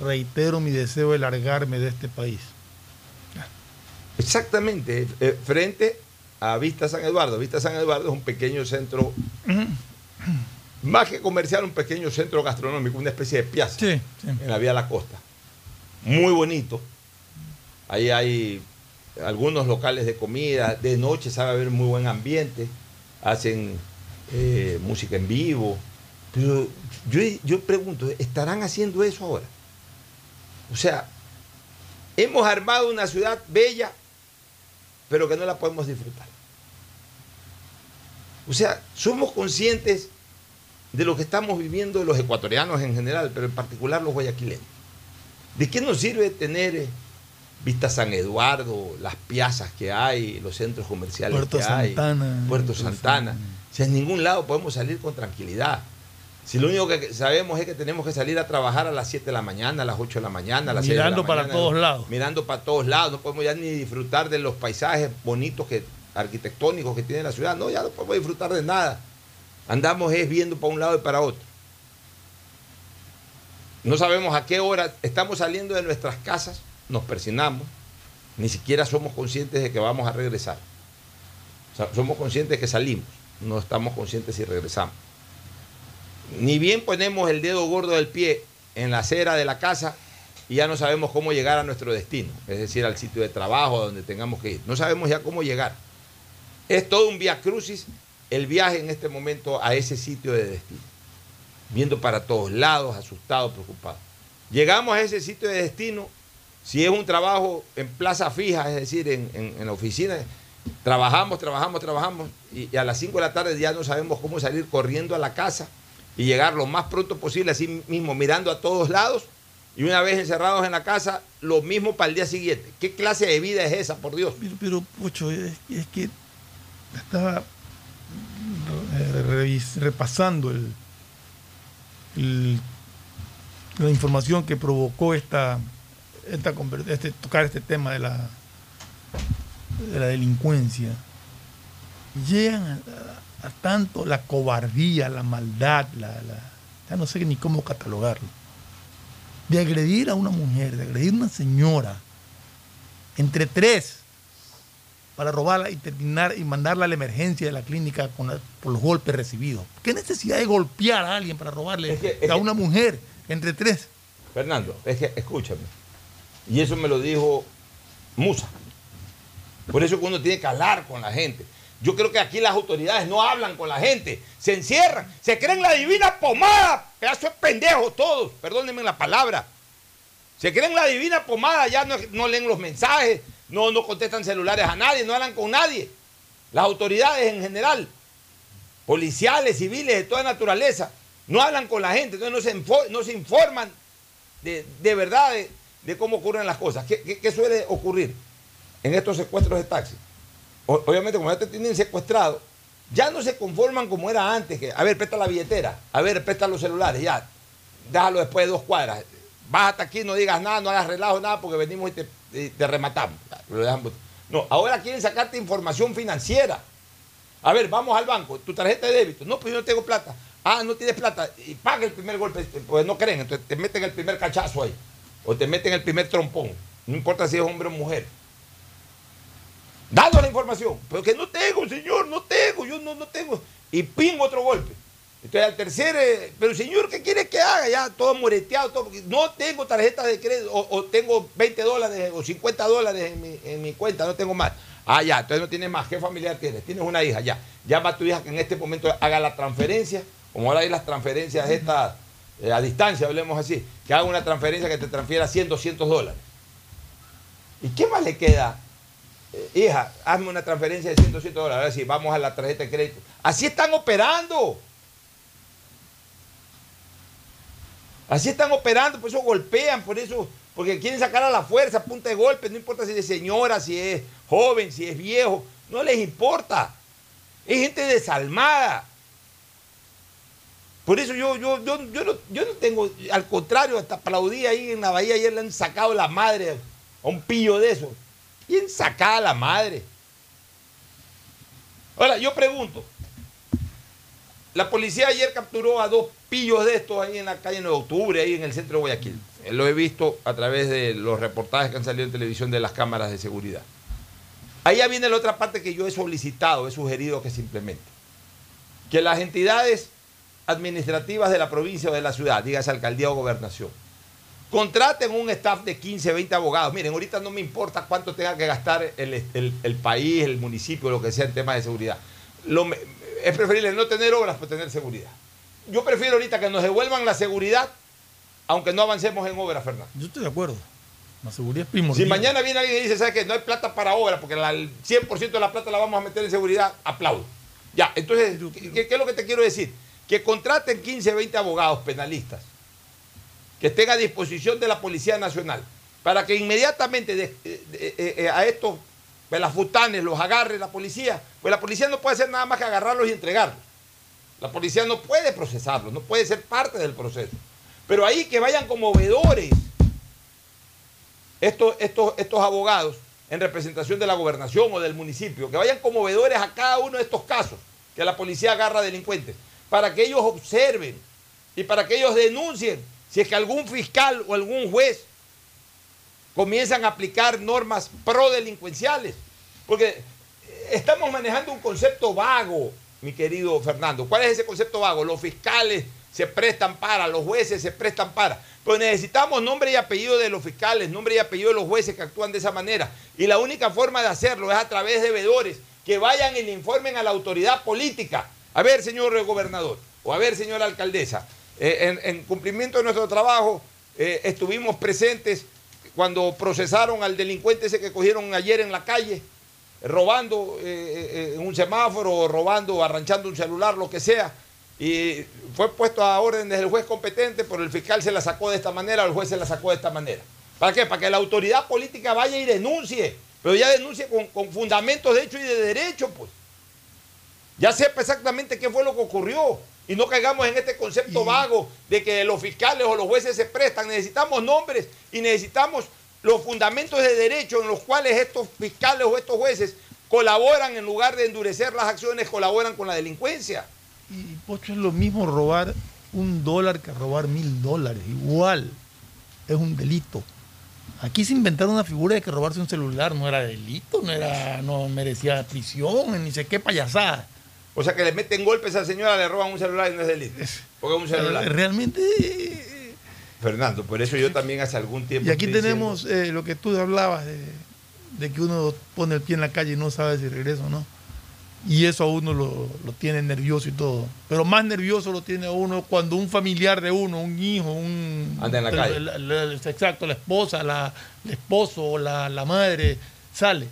Reitero mi deseo de largarme de este país. Exactamente, eh, frente a Vista San Eduardo. Vista San Eduardo es un pequeño centro, más que comercial, un pequeño centro gastronómico, una especie de piazza Sí, sí. en la vía La Costa. Muy bonito. Ahí hay algunos locales de comida, de noche sabe haber muy buen ambiente, hacen eh, música en vivo, Pero yo, yo pregunto, ¿estarán haciendo eso ahora? O sea, hemos armado una ciudad bella, pero que no la podemos disfrutar. O sea, somos conscientes de lo que estamos viviendo los ecuatorianos en general, pero en particular los guayaquileños. ¿De qué nos sirve tener eh, Vista San Eduardo, las piazas que hay, los centros comerciales Puerto que hay, Santana. Puerto Santana? Si en ningún lado podemos salir con tranquilidad. Si lo único que sabemos es que tenemos que salir a trabajar a las 7 de la mañana, a las 8 de la mañana, a las 6 de la Mirando para mañana, todos lados. Mirando para todos lados. No podemos ya ni disfrutar de los paisajes bonitos que, arquitectónicos que tiene la ciudad. No, ya no podemos disfrutar de nada. Andamos es viendo para un lado y para otro. No sabemos a qué hora estamos saliendo de nuestras casas, nos persinamos, ni siquiera somos conscientes de que vamos a regresar. Somos conscientes de que salimos, no estamos conscientes si regresamos. Ni bien ponemos el dedo gordo del pie en la acera de la casa y ya no sabemos cómo llegar a nuestro destino, es decir, al sitio de trabajo, donde tengamos que ir. No sabemos ya cómo llegar. Es todo un vía crucis el viaje en este momento a ese sitio de destino. Viendo para todos lados, asustado, preocupado. Llegamos a ese sitio de destino, si es un trabajo en plaza fija, es decir, en, en- oficina, trabajamos, trabajamos, trabajamos, y, a las 5 de la tarde ya no sabemos cómo salir corriendo a la casa y llegar lo más pronto posible, así mismo, mirando a todos lados, y una vez encerrados en la casa, lo mismo para el día siguiente. ¿Qué clase de vida es esa, por Dios? Pero, pero Pocho, es, es que estaba repasando el, la información que provocó esta, esta este, tocar este tema de la, de la delincuencia. Llegan a, tanto la cobardía, la maldad, la, la- ya no sé ni cómo catalogarlo, de agredir a una mujer, de agredir a una señora, entre tres, para robarla y terminar y mandarla a la emergencia de la clínica con la- por los golpes recibidos. ¿Qué necesidad de golpear a alguien para robarle Es que- es a que- una mujer entre tres? Fernando, es que escúchame. Y eso me lo dijo Musa. Por eso que uno tiene que hablar con la gente. Yo creo que aquí las autoridades no hablan con la gente, se encierran, se creen la divina pomada, pedazo de pendejos todos, perdónenme la palabra. Se creen la divina pomada, ya no, no leen los mensajes, no, no contestan celulares a nadie, no hablan con nadie. Las autoridades en general, policiales, civiles, de toda naturaleza, no hablan con la gente, entonces no se, no se informan de, de verdad de, cómo ocurren las cosas. ¿Qué, qué- qué suele ocurrir en estos secuestros de taxi? O- obviamente, como ya te tienen secuestrado, ya no se conforman como era antes, que, a ver, presta la billetera, a ver, presta los celulares, ya, déjalo después de dos cuadras. Vas hasta aquí, no digas nada, no hagas relajo, nada, porque venimos y te, te rematamos. No, ahora quieren sacarte información financiera. A ver, vamos al banco, tu tarjeta de débito. No, pues yo no tengo plata. Ah, no tienes plata. Y paga el primer golpe. Pues no creen, entonces te meten el primer cachazo ahí. O te meten el primer trompón. No importa si es hombre o mujer. Dando la información. Pero que no tengo, señor, no tengo, yo no, no tengo. Y ping otro golpe. Entonces al tercer, eh, pero señor, ¿qué quiere que haga? Ya todo moreteado, todo, no tengo tarjeta de crédito, o, o tengo 20 dólares o 50 dólares en mi, en mi cuenta, no tengo más. Ah, ya, entonces no tienes más. ¿Qué familiar tienes? Tienes una hija, ya. Llama a tu hija que en este momento haga la transferencia, como ahora hay las transferencias estas eh, a distancia, hablemos así, que haga una transferencia que te transfiera 100, 200 dólares. ¿Y qué más le queda? Eh, hija, hazme una transferencia de 100, 200 dólares. Ahora sí, vamos a la tarjeta de crédito. Así están operando. Así están operando, por eso golpean, por eso, porque quieren sacar a la fuerza, punta de golpe, no importa si es señora, si es joven, si es viejo, no les importa. Es gente desalmada. Por eso yo, yo, yo, yo, no, yo no tengo, al contrario, hasta aplaudí ahí en la bahía, ayer le han sacado la madre a un pillo de eso. Bien sacada la madre. Ahora, yo pregunto, la policía ayer capturó a dos pillos de estos ahí en la calle 9 de octubre, ahí en el centro de Guayaquil. Eh, Lo he visto a través de los reportajes que han salido en televisión de las cámaras de seguridad. Ahí ya viene la otra parte que yo he solicitado, he sugerido que se implemente. Que las entidades administrativas de la provincia o de la ciudad, dígase alcaldía o gobernación, contraten un staff de 15, 20 abogados. Miren, ahorita no me importa cuánto tenga que gastar el, país, el municipio, lo que sea en temas de seguridad. Lo es preferible no tener obras, pero tener seguridad. Yo prefiero ahorita que nos devuelvan la seguridad, aunque no avancemos en obra, Fernando. Yo estoy de acuerdo. La seguridad es Si primordial. mañana viene alguien y dice, ¿sabes qué? No hay plata para obra, porque la- el 100% de la plata la vamos a meter en seguridad, aplaudo. Ya, entonces, ¿qué, es lo que te quiero decir? Que contraten 15, 20 abogados penalistas que estén a disposición de la Policía Nacional para que inmediatamente de- de- de- eh, a estos pelafutanes los agarre la policía, pues la policía no puede hacer nada más que agarrarlos y entregarlos. La policía no puede procesarlos, no puede ser parte del proceso. Pero ahí que vayan como veedores estos, estos, estos abogados en representación de la gobernación o del municipio, que vayan como veedores a cada uno de estos casos que la policía agarra delincuentes, para que ellos observen y para que ellos denuncien si es que algún fiscal o algún juez comienzan a aplicar normas pro-delincuenciales. Porque estamos manejando un concepto vago, mi querido Fernando. ¿Cuál es ese concepto vago? Los fiscales se prestan para, los jueces se prestan para. Pero necesitamos nombre y apellido de los fiscales, nombre y apellido de los jueces que actúan de esa manera. Y la única forma de hacerlo es a través de veedores que vayan y le informen a la autoridad política. A ver, señor gobernador, o a ver, señora alcaldesa, eh, en, en cumplimiento de nuestro trabajo, eh, estuvimos presentes cuando procesaron al delincuente ese que cogieron ayer en la calle, robando eh, eh, en un semáforo, robando, arranchando un celular, lo que sea. Y fue puesto a órdenes del juez competente, pero el fiscal se la sacó de esta manera, el juez se la sacó de esta manera. ¿Para qué? Para que la autoridad política vaya y denuncie, pero ya denuncie con, con fundamentos de hecho y de derecho, pues. Ya sepa exactamente qué fue lo que ocurrió y no caigamos en este concepto vago de que los fiscales o los jueces se prestan. Necesitamos nombres y necesitamos los fundamentos de derecho en los cuales estos fiscales o estos jueces colaboran en lugar de endurecer las acciones, colaboran con la delincuencia. Y Pocho es lo mismo robar un dólar que robar mil dólares. Igual. Es un delito. Aquí se inventaron una figura de que robarse un celular no era delito, no era, no merecía prisión, ni sé qué payasada. O sea que le meten golpes a esa señora, le roban un celular y no es delito. Porque es un celular. Realmente. Fernando, por eso yo también hace algún tiempo. Y aquí tenemos eh, lo que tú hablabas de, de que uno pone el pie en la calle y no sabe si regresa o no. Y eso a uno lo, lo tiene nervioso y todo. Pero más nervioso lo tiene a uno cuando un familiar de uno, un hijo, un... Anda en la calle. el- el- el- exacto, la esposa, la, el esposo o la, la madre sale.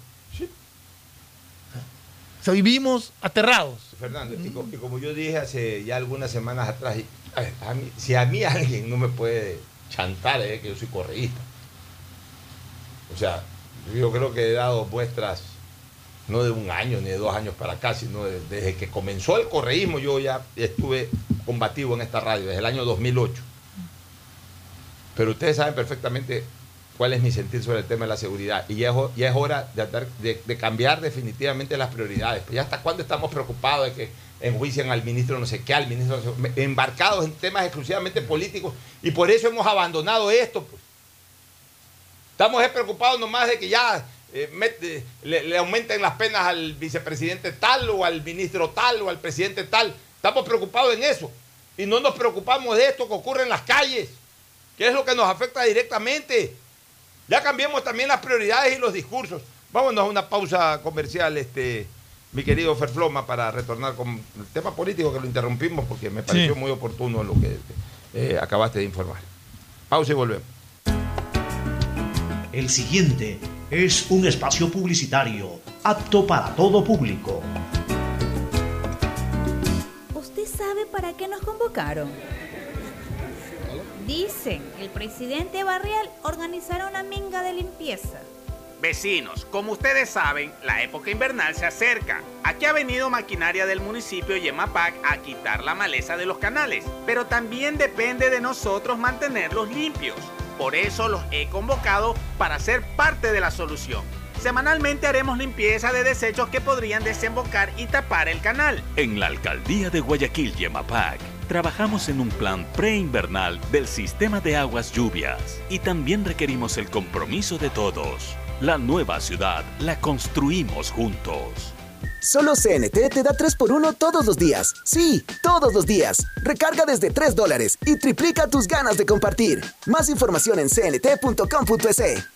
O sea, vivimos aterrados. Fernando, y, y como yo dije hace ya algunas semanas atrás, si a mí alguien no me puede chantar es que yo soy correísta. O sea, yo creo que he dado muestras no de un año ni de dos años para acá, sino de- desde que comenzó el correísmo yo ya estuve combativo en esta radio, desde el año 2008. Pero ustedes saben perfectamente cuál es mi sentir sobre el tema de la seguridad. Y ya es, hora de, de- de cambiar definitivamente las prioridades. Ya hasta cuándo estamos preocupados de que enjuician al ministro no sé qué, al ministro no sé qué, embarcados en temas exclusivamente políticos. Y por eso hemos abandonado esto. pues. Estamos es preocupados nomás de que ya eh, mete- le, le aumenten las penas al vicepresidente tal o al ministro tal o al presidente tal. Estamos preocupados en eso. Y no nos preocupamos de esto que ocurre en las calles, que es lo que nos afecta directamente. Ya cambiemos también las prioridades y los discursos. Vámonos a una pausa comercial, este, mi querido Ferfloma, para retornar con el tema político que lo interrumpimos porque me pareció Sí. muy oportuno lo que eh, acabaste de informar. Pausa y volvemos. El siguiente es un espacio publicitario apto para todo público. ¿Usted sabe para qué nos convocaron? Dicen, el presidente Barrial organizará una minga de limpieza. Vecinos, como ustedes saben, la época invernal se acerca. Aquí ha venido maquinaria del municipio Yemapac a quitar la maleza de los canales, pero también depende de nosotros mantenerlos limpios. Por eso los he convocado para ser parte de la solución. Semanalmente haremos limpieza de desechos que podrían desembocar y tapar el canal. En la alcaldía de Guayaquil, Yemapac, trabajamos en un plan preinvernal del sistema de aguas lluvias y también requerimos el compromiso de todos. La nueva ciudad la construimos juntos. Solo CNT te da 3x1 todos los días. Sí, todos los días. Recarga desde 3 dólares y triplica tus ganas de compartir. Más información en cnt.com.es.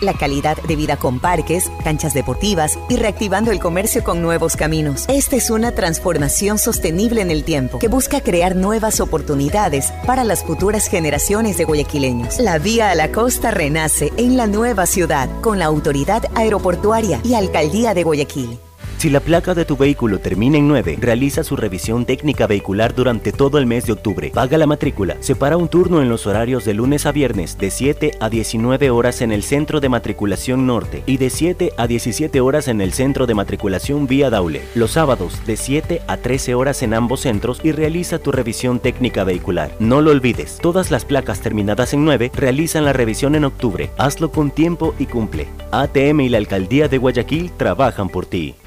la calidad de vida con parques, canchas deportivas y reactivando el comercio con nuevos caminos. Esta es una transformación sostenible en el tiempo que busca crear nuevas oportunidades para las futuras generaciones de guayaquileños. La vía a la costa renace en la nueva ciudad con la autoridad aeroportuaria y alcaldía de Guayaquil. Si la placa de tu vehículo termina en 9, realiza su revisión técnica vehicular durante todo el mes de octubre. Paga la matrícula. Separa un turno en los horarios de lunes a viernes de 7 a 19 horas en el Centro de Matriculación Norte y de 7 a 17 horas en el Centro de Matriculación Vía Daule. Los sábados de 7 a 13 horas en ambos centros y realiza tu revisión técnica vehicular. No lo olvides, todas las placas terminadas en 9 realizan la revisión en octubre. Hazlo con tiempo y cumple. ATM y la Alcaldía de Guayaquil trabajan por ti.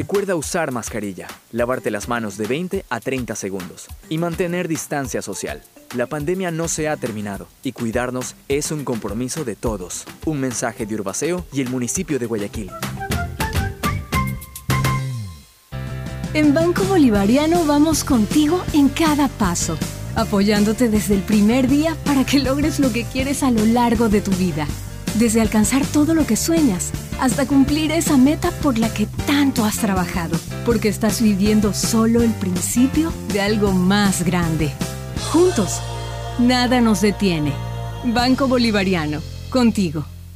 Recuerda usar mascarilla, lavarte las manos de 20 a 30 segundos y mantener distancia social. La pandemia no se ha terminado y cuidarnos es un compromiso de todos. Un mensaje de Urbaceo y el municipio de Guayaquil. En Banco Bolivariano vamos contigo en cada paso, apoyándote desde el primer día para que logres lo que quieres a lo largo de tu vida. Desde alcanzar todo lo que sueñas hasta cumplir esa meta por la que tanto has trabajado, porque estás viviendo solo el principio de algo más grande. Juntos, nada nos detiene. Banco Bolivariano, contigo.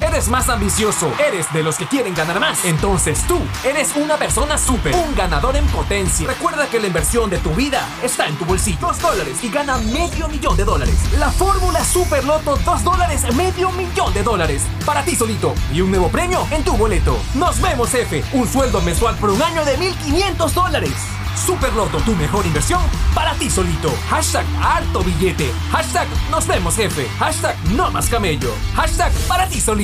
Eres más ambicioso, eres de los que quieren ganar más. Entonces tú eres una persona súper, un ganador en potencia. Recuerda que la inversión de tu vida está en tu bolsillo. Dos dólares y gana medio millón de dólares. La fórmula Super Loto, dos dólares, medio millón de dólares. Para ti solito. Y un nuevo premio en tu boleto. Nos vemos, F. Un sueldo mensual por un año de 1.500 dólares. Superloto, tu mejor inversión para ti solito. Hashtag harto billete. Hashtag nos vemos jefe. Hashtag no más camello. Hashtag para ti solito.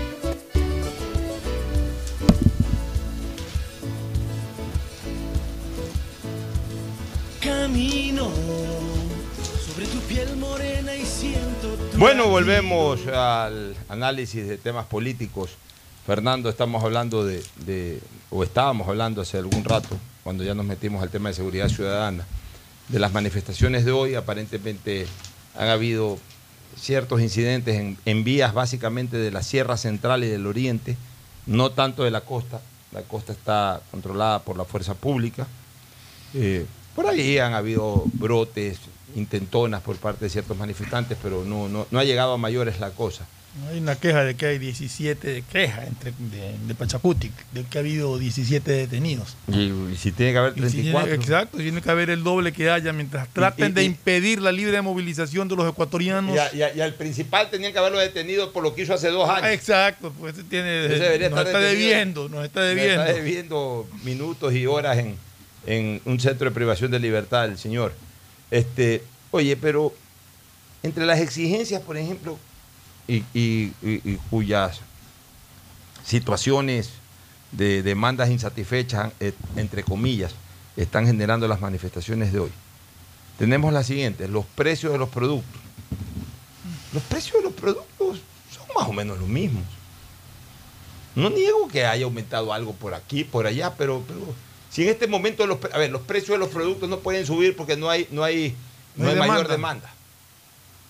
Bueno, volvemos al análisis de temas políticos. Fernando, estamos hablando de, o estábamos hablando hace algún rato, cuando ya nos metimos al tema de seguridad ciudadana, de las manifestaciones de hoy. Aparentemente han habido ciertos incidentes en, en vías básicamente de la Sierra Central y del Oriente, no tanto de la costa. La costa está controlada por la fuerza pública. Eh, por ahí han habido brotes, intentonas por parte de ciertos manifestantes, pero no, no, no ha llegado a mayores la cosa. Hay una queja de que hay 17 quejas entre, de, de Pachacutic, de que ha habido 17 detenidos. Y, y si tiene que haber Y si tiene- 34. exacto, tiene que haber el doble que haya mientras traten y- de impedir la libre movilización de los ecuatorianos. Y, a- al principal tenían que haberlo detenido por lo que hizo hace dos años. Ah, exacto, pues tiene, nos estar está detenido. debiendo, nos está debiendo. Está debiendo minutos y horas en, en un centro de privación de libertad el señor. Este, oye, pero entre las exigencias, por ejemplo, y, cuyas situaciones de demandas insatisfechas, eh, entre comillas, están generando las manifestaciones de hoy. Tenemos las siguientes, los precios de los productos. Los precios de los productos son más o menos los mismos. No niego que haya aumentado algo por aquí, por allá, pero si en este momento los, pre- a ver, los precios de los productos no pueden subir porque no hay, no hay, no No hay hay mayor demanda.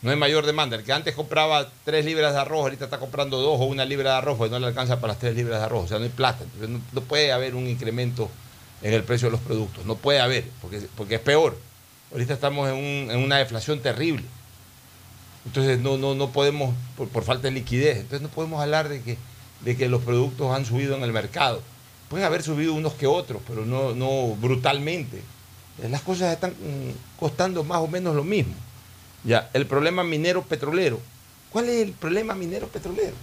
No hay mayor demanda. El que antes compraba tres libras de arroz, ahorita está comprando dos o una libra de arroz, porque no le alcanza para las tres libras de arroz. O sea, no hay plata. Entonces no, no puede haber un incremento en el precio de los productos. No puede haber, porque, porque es peor. Ahorita estamos en, un- en una deflación terrible. Entonces no, no, no podemos, por, por falta de liquidez, entonces no podemos hablar de que, de que los productos han subido en el mercado. Pueden haber subido unos que otros, pero no, no brutalmente. Las cosas están mm, costando más o menos lo mismo. Ya, el problema minero petrolero. ¿Cuál es el problema minero petrolero?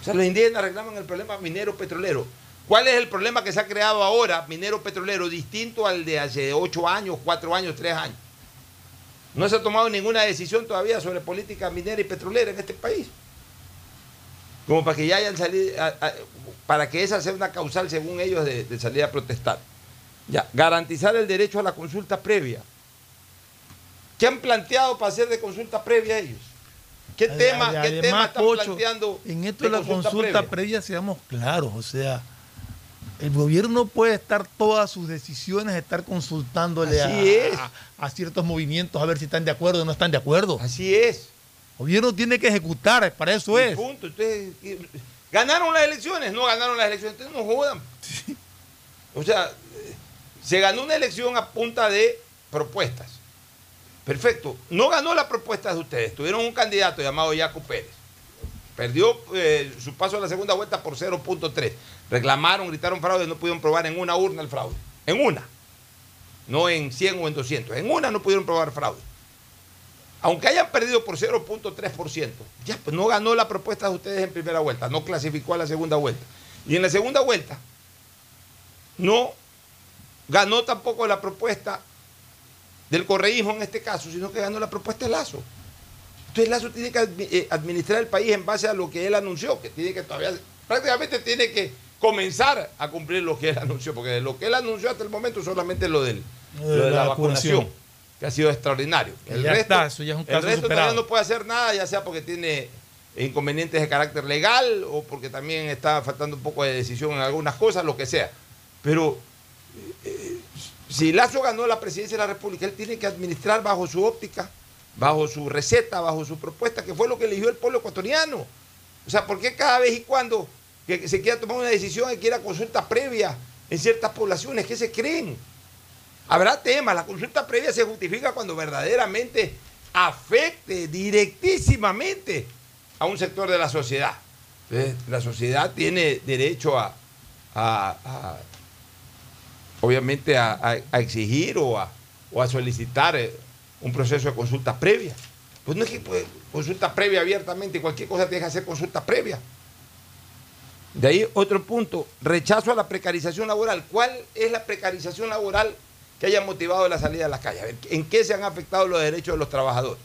O sea, los indígenas reclaman el problema minero petrolero. ¿Cuál es el problema que se ha creado ahora, minero petrolero, distinto al de hace ocho años, cuatro años, tres años? No se ha tomado ninguna decisión todavía sobre política minera y petrolera en este país. Como para que ya hayan salido, a- a- para que esa sea una causal, según ellos, de, de salir a protestar. Ya, garantizar el derecho a la consulta previa. ¿Qué han planteado para hacer de consulta previa ellos? ¿Qué tema, qué tema están Pocho, planteando? En esto de la consulta, previa? previa, seamos claros, o sea, el gobierno puede estar todas sus decisiones, estar consultándole a, es. a- a ciertos movimientos a ver si están de acuerdo o no están de acuerdo. Así es. Gobierno tiene que ejecutar, para eso es. Punto. Ustedes, ganaron las elecciones, no ganaron las elecciones, entonces no jodan. O sea, se ganó una elección a punta de propuestas. Perfecto. No ganó la propuesta de ustedes. Tuvieron un candidato llamado Jaco Pérez. Perdió eh, su paso a la segunda vuelta por 0.3. Reclamaron, gritaron fraude, no pudieron probar en una urna el fraude. En una. No en 100 o en 200. En una no pudieron probar fraude. Aunque hayan perdido por 0.3%, ya pues, no ganó la propuesta de ustedes en primera vuelta, no clasificó a la segunda vuelta. Y en la segunda vuelta no ganó tampoco la propuesta del correísmo en este caso, sino que ganó la propuesta de Lazo. Entonces Lazo tiene que eh, administrar el país en base a lo que él anunció, que tiene que todavía, prácticamente tiene que comenzar a cumplir lo que él anunció, porque de lo que él anunció hasta el momento solamente lo, del, de lo de la, la vacunación, vacunación. Que ha sido extraordinario. Que ya está, eso ya es un el resto superado. todavía no puede hacer nada, ya sea porque tiene inconvenientes de carácter legal o porque también está faltando un poco de decisión en algunas cosas, lo que sea. Pero eh, si Lazo ganó la presidencia de la República, él tiene que administrar bajo su óptica, bajo su receta, bajo su propuesta, que fue lo que eligió el pueblo ecuatoriano. O sea, ¿por qué cada vez y cuando que se quiera tomar una decisión y quiera consulta previa en ciertas poblaciones? ¿Qué se creen? Habrá temas, la consulta previa se justifica cuando verdaderamente afecte directísimamente a un sector de la sociedad. Entonces, la sociedad tiene derecho a, obviamente, a, exigir o a, solicitar eh, un proceso de consulta previa. Pues no es que consulta previa abiertamente, cualquier cosa tiene que hacer consulta previa. De ahí otro punto, rechazo a la precarización laboral. ¿Cuál es la precarización laboral que haya motivado la salida a las calles? A ver, ¿en qué se han afectado los derechos de los trabajadores?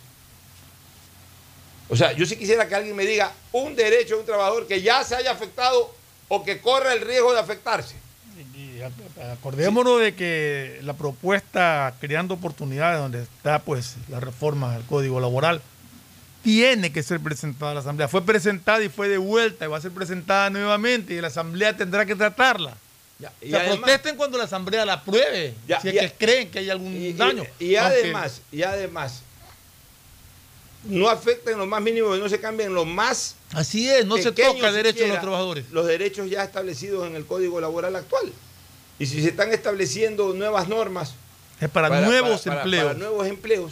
O sea, yo sí quisiera que alguien me diga un derecho de un trabajador que ya se haya afectado o que corra el riesgo de afectarse. Acordémonos de que la propuesta creando oportunidades, donde está pues la reforma del Código Laboral, tiene que ser presentada a la Asamblea. Fue presentada y fue devuelta y va a ser presentada nuevamente y la Asamblea tendrá que tratarla. Y o sea, además- protesten cuando la Asamblea la apruebe, Ya, si es y- que creen que hay algún daño. Y además, y además, no afecta en lo más mínimo, no se cambia en lo más. Así es, no se toca derechos de los trabajadores. Los derechos ya establecidos en el Código Laboral actual. Y si se están estableciendo nuevas normas. Es para nuevos para- empleos. Para nuevos empleos.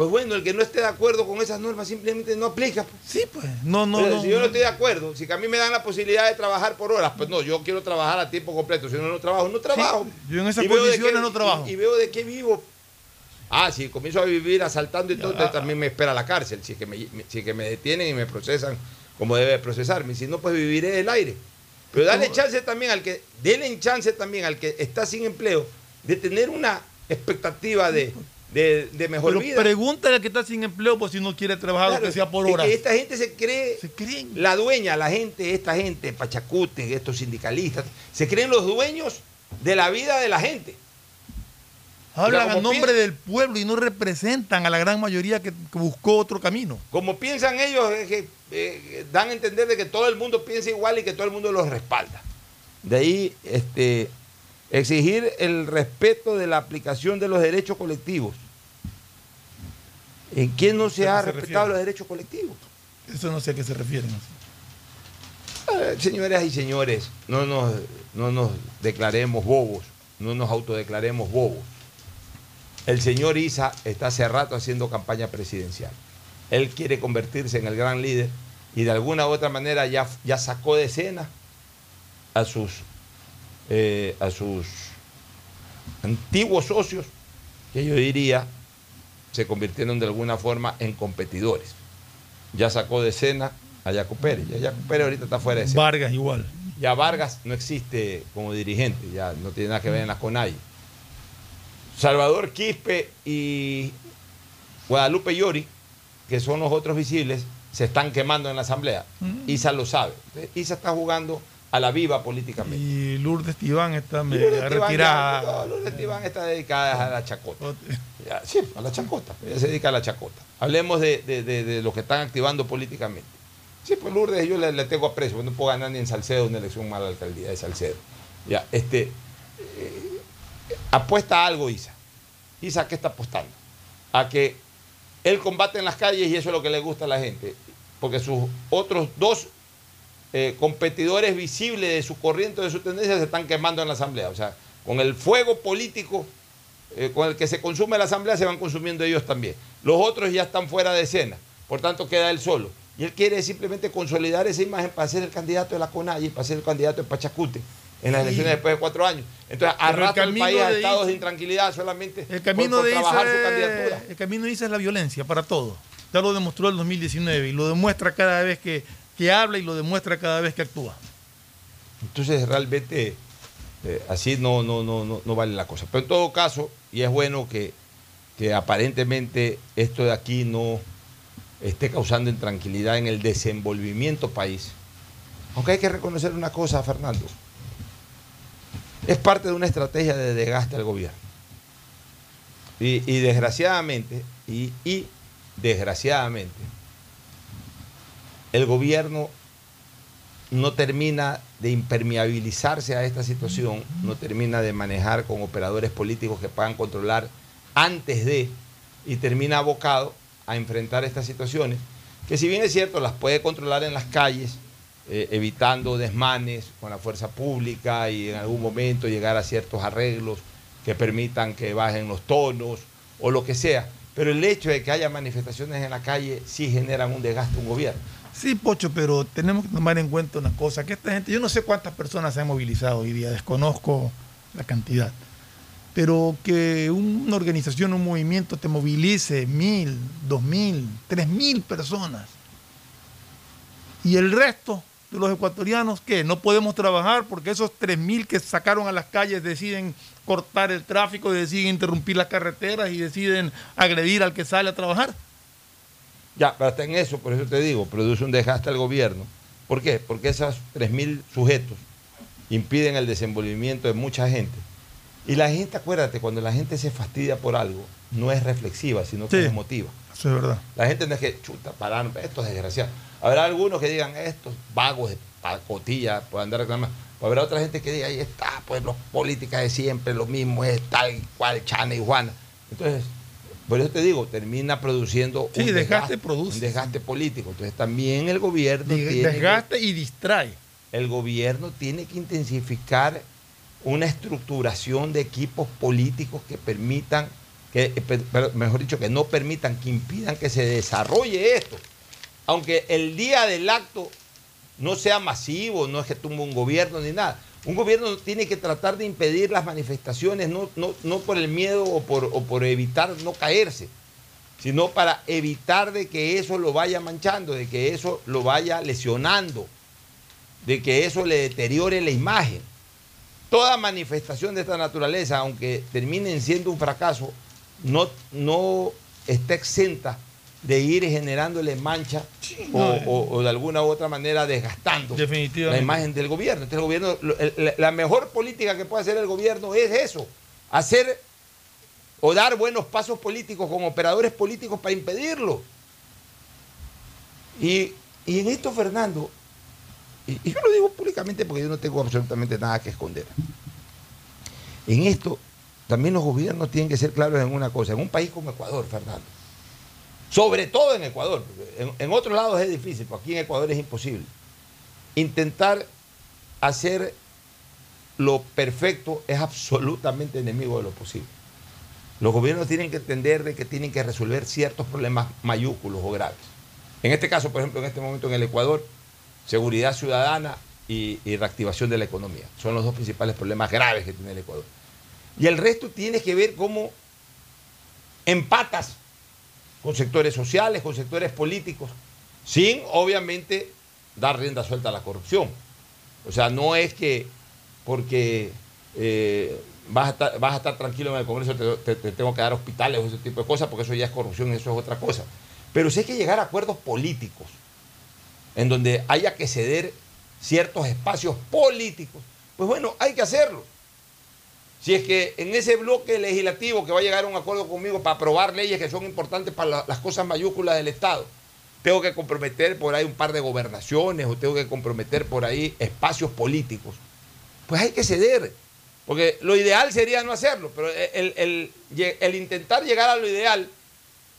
Pues bueno, el que no esté de acuerdo con esas normas simplemente no aplica. Sí, pues. No, no, Pero no, si yo no estoy de acuerdo, si que a mí me dan la posibilidad de trabajar por horas, pues no, yo quiero trabajar a tiempo completo. Si no, no trabajo, no trabajo. yo en esas condiciones qué- no trabajo. Y, y veo de qué vivo. Ah, si comienzo a vivir asaltando y todo, también me espera la cárcel. Si es, que me, si es que me detienen y me procesan como debe procesarme. Si no, pues viviré del aire. Pero dale chance también al que, denle chance también al que está sin empleo de tener una expectativa de, de, de mejor Pero vida. pregúntale al que está sin empleo pues si no quiere trabajar Claro, aunque sea por es horas. que esta gente se cree la dueña, la gente, esta gente, Pachacute, estos sindicalistas, se creen los dueños de la vida de la gente. Hablan a nombre del pueblo y no representan a la gran mayoría que, que buscó otro camino. Como piensan ellos, es que eh, dan a entender de que todo el mundo piensa igual y que todo el mundo los respalda. De ahí este, exigir el respeto de la aplicación de los derechos colectivos. ¿En quién no se ¿A qué ha respetado los derechos colectivos? Eso no sé a qué se refieren. Eh, Señoras y señores, no nos, no nos declaremos bobos, no nos autodeclaremos bobos. El señor Isa está hace rato haciendo campaña presidencial. Él quiere convertirse en el gran líder y de alguna u otra manera ya, ya sacó de escena a sus, eh, a sus antiguos socios, que yo diría se convirtieron de alguna forma en competidores. Ya sacó de escena a Jaco Pérez. Ya Jaco Pérez ahorita está fuera de escena. Vargas igual. Ya Vargas no existe como dirigente, ya no tiene nada que ver en la CONAI. Salvador Quispe y Guadalupe Llori, que son los otros visibles, se están quemando en la asamblea. Isa lo sabe. Entonces, Isa está jugando a la viva políticamente. Y Lourdes Tibán está medio ya- retirada. no, Lourdes Tibán está dedicada a la chacota. Ya, sí, a la chacota. Ella se dedica a la chacota. Hablemos de, de, de- de los que están activando políticamente. Sí, pues Lourdes yo le, le tengo aprecio, porque no puedo ganar ni en Salcedo una elección mala alcaldía de Salcedo. Ya, este, eh, apuesta a algo Isa. Isa, ¿a qué está apostando? A que él combate en las calles y eso es lo que le gusta a la gente. Porque sus otros dos eh, competidores visibles de su corriente, de su tendencia, se están quemando en la Asamblea. O sea, con el fuego político eh, con el que se consume la Asamblea, se van consumiendo ellos también. Los otros ya están fuera de escena, por tanto queda él solo. Y él quiere simplemente consolidar esa imagen para ser el candidato de la CONAI, para ser el candidato de Pachacute en las Sí. elecciones después de cuatro años. Entonces, el arrastra el, país a estados de intranquilidad solamente El camino, por, por de trabajar Isa su candidatura. el camino de Isa es la violencia para todo. Ya lo demostró el 2019 y lo demuestra cada vez que, que habla y lo demuestra cada vez que actúa. Entonces realmente eh, así no, no, no, no, no vale la cosa. Pero en todo caso, y es bueno que, que aparentemente esto de aquí no esté causando intranquilidad en el desenvolvimiento país. Aunque hay que reconocer una cosa, Fernando. Es parte de una estrategia de desgaste al gobierno. Y, y desgraciadamente, y, y desgraciadamente, el gobierno no termina de impermeabilizarse a esta situación, no termina de manejar con operadores políticos que puedan controlar antes de, y termina abocado a enfrentar estas situaciones, que si bien es cierto, las puede controlar en las calles, eh, evitando desmanes con la fuerza pública y en algún momento llegar a ciertos arreglos que permitan que bajen los tonos o lo que sea. Pero el hecho de que haya manifestaciones en la calle sí generan un desgaste a un gobierno. Sí, Pocho, pero tenemos que tomar en cuenta una cosa, que esta gente, yo no sé cuántas personas se han movilizado hoy día, desconozco la cantidad, pero que una organización, un movimiento te movilice mil, dos mil, tres mil personas y el resto de los ecuatorianos que no podemos trabajar porque esos tres mil que sacaron a las calles deciden cortar el tráfico, deciden interrumpir las carreteras y deciden agredir al que sale a trabajar. Ya, pero hasta en eso, por eso te digo, produce un desgaste al gobierno. ¿Por qué? Porque esos 3.000 sujetos impiden el desenvolvimiento de mucha gente. Y la gente, acuérdate, cuando la gente se fastidia por algo, no es reflexiva, sino que Sí. es emotiva. Eso es verdad. La gente no es que, chuta, pararon, estos desgraciados. Habrá algunos que digan, estos vagos de pacotilla, pueden andar reclamando. Habrá otra gente que diga, ahí está, pues los políticas de siempre, lo mismo, es tal y cual, Chana y Juana. Entonces, por eso te digo, termina produciendo Sí, desgaste produce. un desgaste político. Entonces también el gobierno Des- tiene que- Desgaste y distrae. el gobierno tiene que intensificar una estructuración de equipos políticos que permitan, que, eh, mejor dicho, que no permitan, que impidan que se desarrolle esto. Aunque el día del acto no sea masivo, no es que tumbe un gobierno ni nada. Un gobierno tiene que tratar de impedir las manifestaciones, no, no, no por el miedo o por, por evitar no caerse, sino para evitar de que eso lo vaya manchando, de que eso lo vaya lesionando de que eso le deteriore la imagen. Toda manifestación de esta naturaleza, aunque terminen siendo un fracaso, no, no está exenta de ir generándole mancha o, no, eh. o- o de alguna u otra manera desgastando la imagen del gobierno. Entonces, el gobierno, la- la mejor política que puede hacer el gobierno es eso, hacer o dar buenos pasos políticos con operadores políticos para impedirlo. Y, y en esto, Fernando, y, y yo lo digo públicamente porque yo no tengo absolutamente nada que esconder. En esto, también los gobiernos tienen que ser claros en una cosa. En un país como Ecuador, Fernando, sobre todo en Ecuador, en, en otros lados es difícil, pero aquí en Ecuador es imposible. Intentar hacer lo perfecto es absolutamente enemigo de lo posible. Los gobiernos tienen que entender de que tienen que resolver ciertos problemas mayúsculos o graves. En este caso, por ejemplo, en este momento en el Ecuador, seguridad ciudadana y, y reactivación de la economía. Son los dos principales problemas graves que tiene el Ecuador. Y el resto tiene que ver cómo empatas con sectores sociales, con sectores políticos, sin obviamente dar rienda suelta a la corrupción. O sea, no es que porque eh, vas, a estar, tranquilo en el Congreso, te, te- te tengo que dar hospitales o ese tipo de cosas, porque eso ya es corrupción, eso es otra cosa. Pero sí hay que llegar a acuerdos políticos, en donde haya que ceder ciertos espacios políticos. Pues bueno, hay que hacerlo. Si es que en ese bloque legislativo que va a llegar a un acuerdo conmigo para aprobar leyes que son importantes para la- las cosas mayúsculas del Estado, tengo que comprometer por ahí un par de gobernaciones o tengo que comprometer por ahí espacios políticos, pues hay que ceder. Porque lo ideal sería no hacerlo, pero el- el intentar llegar a lo ideal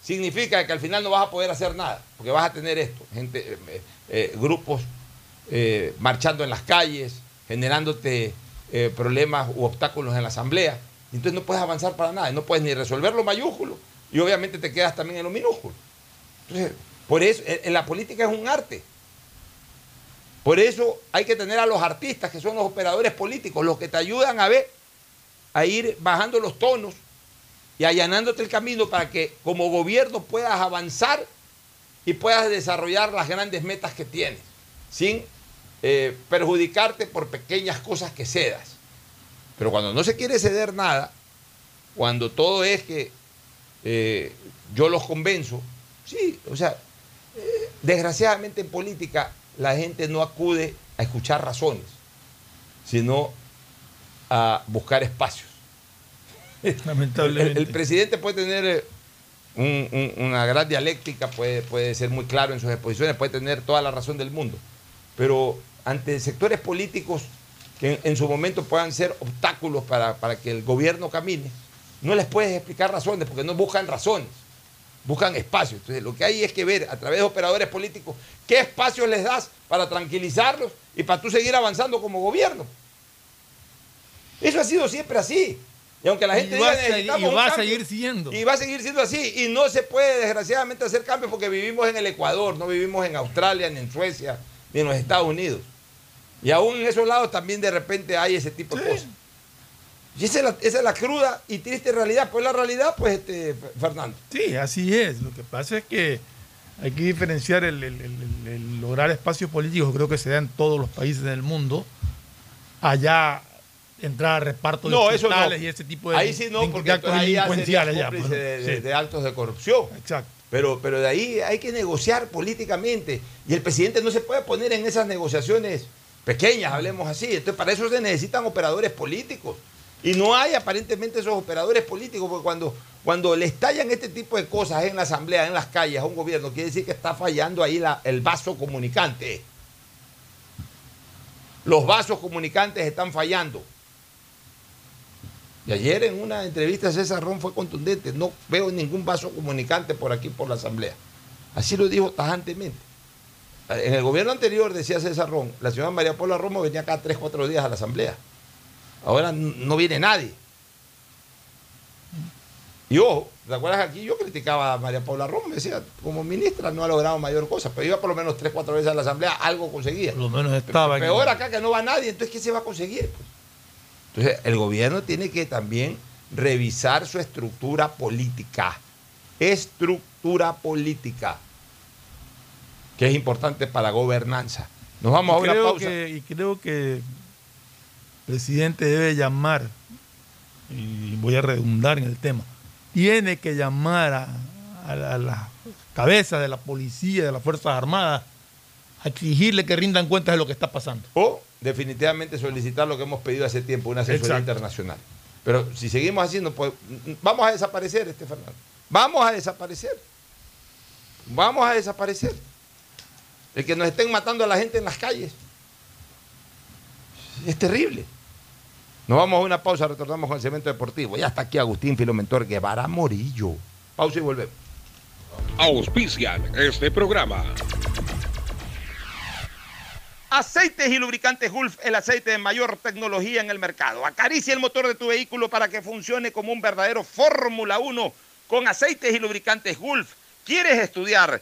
significa que al final no vas a poder hacer nada, porque vas a tener esto, gente, eh, eh, grupos eh, marchando en las calles, generándote eh, problemas u obstáculos en la asamblea. Entonces no puedes avanzar para nada, no puedes ni resolver lo mayúsculo, y obviamente te quedas también en lo minúsculo. Entonces, por eso, en la política es un arte. Por eso hay que tener a los artistas, que son los operadores políticos, los que te ayudan a ver, a ir bajando los tonos y allanándote el camino para que como gobierno puedas avanzar y puedas desarrollar las grandes metas que tienes, sin eh, perjudicarte por pequeñas cosas que cedas. Pero cuando no se quiere ceder nada, cuando todo es que eh, yo los convenzo, sí, o sea, eh, desgraciadamente en política la gente no acude a escuchar razones, sino a buscar espacios. Lamentablemente. El, el presidente puede tener un- un- una gran dialéctica, puede, puede ser muy claro en sus exposiciones, puede tener toda la razón del mundo. Pero ante sectores políticos que en, su momento puedan ser obstáculos para, para que el gobierno camine, no les puedes explicar razones, porque no buscan razones, buscan espacios. Entonces lo que hay es que ver a través de operadores políticos qué espacios les das para tranquilizarlos y para tú seguir avanzando como gobierno. Eso ha sido siempre así. Y aunque la gente Y va diga a y va a cambio", seguir siendo. Y va a seguir siendo así. Y no se puede, desgraciadamente, hacer cambios porque vivimos en el Ecuador, no vivimos en Australia, ni en Suecia, ni en los Estados Unidos. Y aún en esos lados también de repente hay ese tipo de cosas. Y esa es, la, esa es la cruda y triste realidad. Pues la realidad, pues, este, Fernando. Sí, así es. Lo que pasa es que hay que diferenciar el, el- el- el- el lograr espacios políticos, creo que se da en todos los países del mundo. Allá entrar a reparto de No, eso no. y ese tipo de, ahí sí no, porque actos ahí delincuenciales ya, cómplice bueno, de, de- sí. de actos de corrupción. Exacto. Pero, pero de ahí hay que negociar políticamente. Y el presidente no se puede poner en esas negociaciones pequeñas, hablemos así. Entonces, para eso se necesitan operadores políticos. Y no hay aparentemente esos operadores políticos, porque cuando, cuando le estallan este tipo de cosas en la asamblea, en las calles, a un gobierno, quiere decir que está fallando ahí el vaso comunicante. Los vasos comunicantes están fallando. Y ayer en una entrevista César Ron fue contundente. No veo ningún vaso comunicante por aquí, por la Asamblea. Así lo dijo tajantemente. En el gobierno anterior, decía César Ron, la señora María Paula Romo venía cada tres, cuatro días a la Asamblea. Ahora no viene nadie. Y ojo, ¿te acuerdas aquí? Yo criticaba a María Paula Romo, me decía, como ministra no ha logrado mayor cosa, pero iba por lo menos tres, cuatro veces a la Asamblea, algo conseguía. Por lo menos estaba en- Peor acá que no va nadie, entonces ¿qué se va a conseguir? pues? Entonces, el gobierno tiene que también revisar su estructura política. Estructura política. Que es importante para la gobernanza. Nos vamos a una creo pausa. que- y creo que el presidente debe llamar, y voy a redundar en el tema, tiene que llamar a, a la- a las cabezas de la policía, de las Fuerzas Armadas, a exigirle que rindan cuentas de lo que está pasando. O definitivamente solicitar lo que hemos pedido hace tiempo, una asesoría Exacto. internacional. Pero si seguimos haciendo, pues vamos a desaparecer, este Fernando. Vamos a desaparecer. Vamos a desaparecer. El que nos estén matando a la gente en las calles. Es terrible. Nos vamos a una pausa, retornamos con el cemento deportivo. Ya está aquí Agustín Filomentor Guevara Morillo. Pausa y volvemos. Auspician este programa. Aceites y lubricantes Gulf, el aceite de mayor tecnología en el mercado. Acaricia el motor de tu vehículo para que funcione como un verdadero Fórmula 1 con aceites y lubricantes Gulf. ¿Quieres estudiar,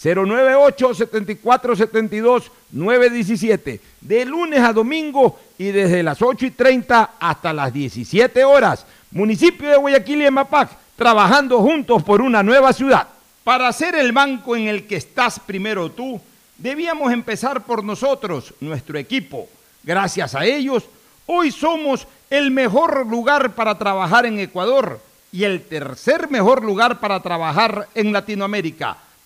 098 74 72 917 de lunes a domingo y desde las 8 y 30 hasta las 17 horas. Municipio de Guayaquil y Emapac, trabajando juntos por una nueva ciudad. Para ser el banco en el que estás primero tú, debíamos empezar por nosotros, nuestro equipo. Gracias a ellos, hoy somos el mejor lugar para trabajar en Ecuador y el tercer mejor lugar para trabajar en Latinoamérica.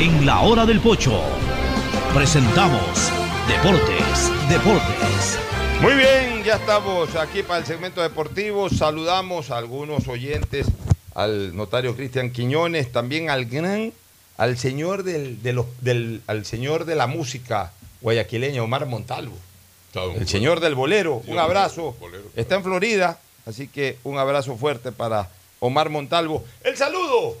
En la hora del pocho presentamos Deportes, Deportes. Muy bien, ya estamos aquí para el segmento deportivo. Saludamos a algunos oyentes, al notario Cristian Quiñones, también al gran, al señor del, de los- del- al señor de la música guayaquileña, Omar Montalvo. El señor del bolero, un abrazo. Está en Florida, así que un abrazo fuerte para Omar Montalvo. El saludo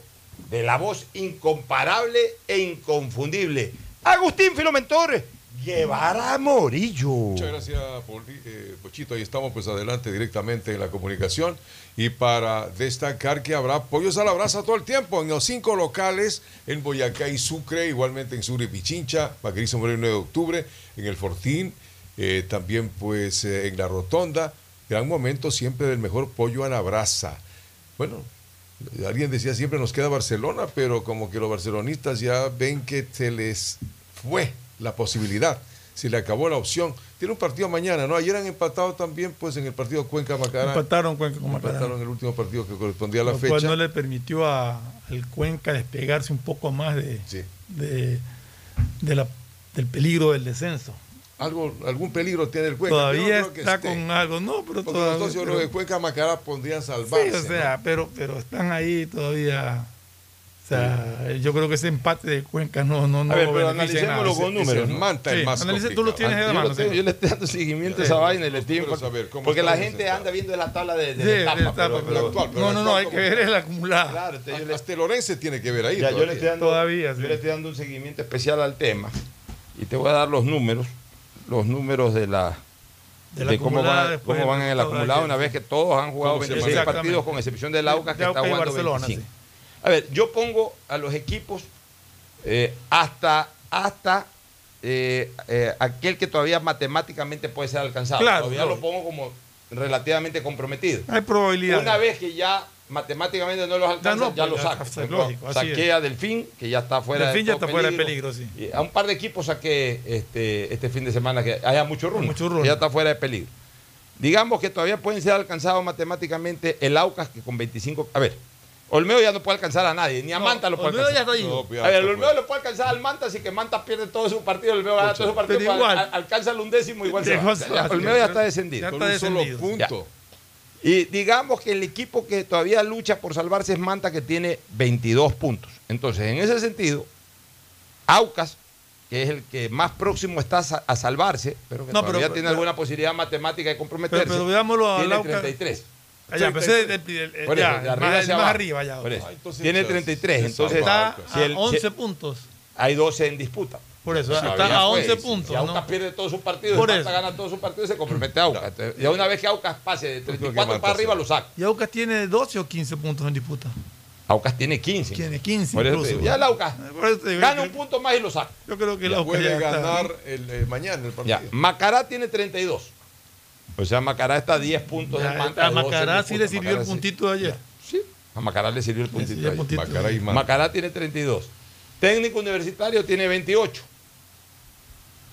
de la voz incomparable e inconfundible. Agustín Filomentor, Guevara Morillo. Muchas gracias, eh, Pochito. Ahí estamos pues adelante directamente en la comunicación. Y para destacar que habrá pollos a la brasa todo el tiempo en los cinco locales, en Boyacá y Sucre, igualmente en Sucre y Pichincha, Vaquerizo Moreno 9 de octubre, en el Fortín, eh, también pues eh, en la Rotonda. Gran momento siempre del mejor pollo a la brasa. Bueno, alguien decía siempre nos queda Barcelona, pero como que los barcelonistas ya ven que se les fue la posibilidad, se le acabó la opción. Tiene un partido mañana, ¿no? Ayer han empatado también pues en el partido Cuenca Macará. Empataron Cuenca con Macará. Empataron el último partido que correspondía a la lo fecha. cual no le permitió a- al Cuenca despegarse un poco más de, de, de la- del peligro del descenso. Algo, algún peligro tiene el Cuenca. Todavía Yo no está esté. con algo, no, pero Porque todavía. los yo creo pero- que Cuenca Macará podrían Sí, salvarse. o sea, pero, pero están ahí todavía. O sea, yo creo que ese empate de Cuenca no, no, no A ver, pero analicémoslo con números. ese ¿no? Manta el más analice, tú lo tienes ahí de Yo mano, sí. Yo le estoy dando seguimiento a Sí. esa vaina y le estoy Porque la gente anda viendo la tabla de, de Sí, la de etapa, la etapa, pero- pero- actual, pero no, no, no, hay que ver el acumulado. Claro, entonces yo Hasta Lorense tiene que ver ahí. Yo le estoy dando, Todavía, yo sí. le estoy dando un seguimiento especial al tema y te voy a dar los números, los números de la de cómo van, cómo en el acumulado una vez que todos han jugado ¿Cómo se 26 llama? partidos con excepción del Aucas que De está Aucas jugando Barcelona, 25. A ver, yo pongo a los equipos eh, hasta hasta eh, eh, aquel que todavía matemáticamente puede ser alcanzado. Claro, todavía claro. lo pongo como relativamente comprometido. Hay probabilidad. Una vez que ya matemáticamente no los alcanza, no, ya pues, ya Por ejemplo, lógico, así saqué es. a Delfín, que ya está fuera Delfín ya todo está fuera de peligro, sí. Y a un par de equipos saqué este, este fin de semana que haya mucho run. Mucho que ya está fuera de peligro. Digamos que todavía pueden ser alcanzados matemáticamente el Aucas, que con 25. A ver, Olmedo ya no puede alcanzar a nadie, ni a No, Manta lo puede Olmedo alcanzar. ya está ahí. No, pues ya a ver, Olmedo le puede alcanzar al Manta, así que Manta pierde todo su partido, Olmedo gana todo su partido, pero al- igual. al- alcanza el undécimo, igual se va. Igual se va. Ya, Olmedo ya está descendido. Ya Con está un solo punto. Y digamos que el equipo que todavía lucha por salvarse es Manta, que tiene 22 puntos. Entonces, en ese sentido, Aucas, que es el que más próximo está a sa- a salvarse, pero que No, todavía pero- tiene alguna posibilidad matemática de comprometerse, Pero- pero veámoslo al tiene Aucas. 33. Ah, ya, pero ese es el- el- el- Por eso, ya, de arriba más, hacia el más abajo. arriba ya. Por eso. Ah, entonces tiene ya 33, se entonces Está si a el- si- 11 puntos. hay 12 en disputa. Por eso, Todavía está a puede. 11 puntos, Si Aucas ¿no? pierde todos sus partidos, Por y eso. gana todos sus partidos, se compromete a Aucas. Entonces, Ya una vez que Aucas pase de 34 Manta para arriba, lo saca. ¿Y Aucas tiene 12 o 15 puntos en disputa? Aucas tiene 15. Tiene 15 Por incluso. digo, ya el Aucas Por eso te digo, gana un punto más y lo saca. Yo creo que el Aucas puede ganar el, eh, mañana el partido. Ya, Macará tiene 32. O sea, Macará está a 10 puntos Ya, del Manta. a 12 en Macará sí le sirvió el Macará sí. puntito de ayer. Sí, a Macará le sirvió el puntito. sirvió el ahí. puntito. Macará y. Macará tiene 32. Técnico universitario tiene 28.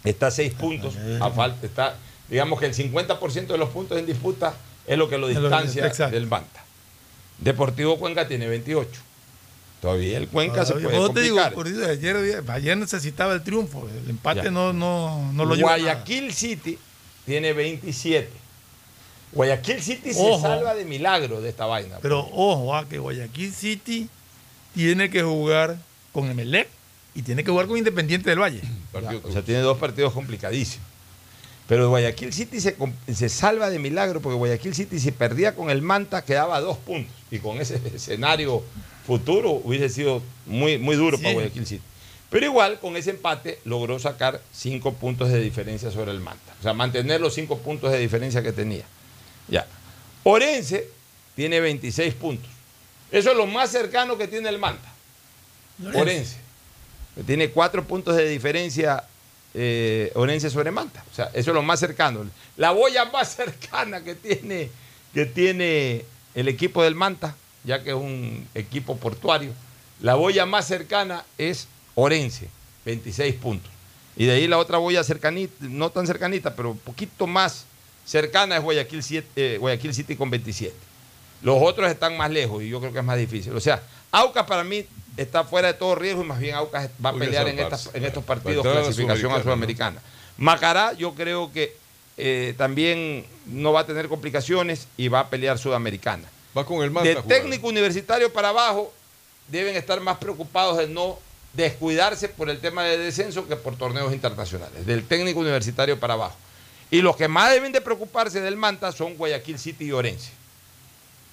Está a 6 puntos. A falta, está, digamos que el 50% de los puntos en disputa es lo que lo distancia del Manta. Deportivo Cuenca tiene 28. Todavía el Cuenca se puede eso te digo, complicar. ayer, ayer necesitaba el triunfo. El empate Ya. no, no, no lo lleva. a nada. Guayaquil City tiene 27. Guayaquil City Ojo. se salva de milagro de esta vaina. Pero ojo, ah, que Guayaquil City tiene que jugar con Emelec y tiene que jugar con Independiente del Valle. O sea, tiene dos partidos complicadísimos. Pero Guayaquil City se, se salva de milagro porque Guayaquil City si perdía con el Manta quedaba a dos puntos. Y con ese escenario futuro hubiese sido muy, muy duro para. Guayaquil City. Pero igual con ese empate logró sacar cinco puntos de diferencia sobre el Manta. O sea, mantener los cinco puntos de diferencia que tenía. Ya. Orense tiene 26 puntos. Eso es lo más cercano que tiene el Manta. Orense. Tiene cuatro puntos de diferencia eh, Orense sobre Manta. O sea, eso es lo más cercano. La boya más cercana que tiene, que tiene el equipo del Manta, ya que es un equipo portuario, la boya más cercana es Orense, 26 puntos. Y de ahí la otra boya cercanita, no tan cercanita, pero un poquito más cercana es Guayaquil, eh, Guayaquil City con 27. Los otros están más lejos y yo creo que es más difícil. O sea, Aucas para mí está fuera de todo riesgo y más bien Aucas va a pelear en, estos partidos a la clasificación a Sudamericana. Macará yo creo que eh, también no va a tener complicaciones y va a pelear Sudamericana. Va con el Manta De técnico universitario para abajo deben estar más preocupados de no descuidarse por el tema de descenso que por torneos internacionales. Del técnico universitario para abajo. Y los que más deben de preocuparse del Manta son Guayaquil City y Orense.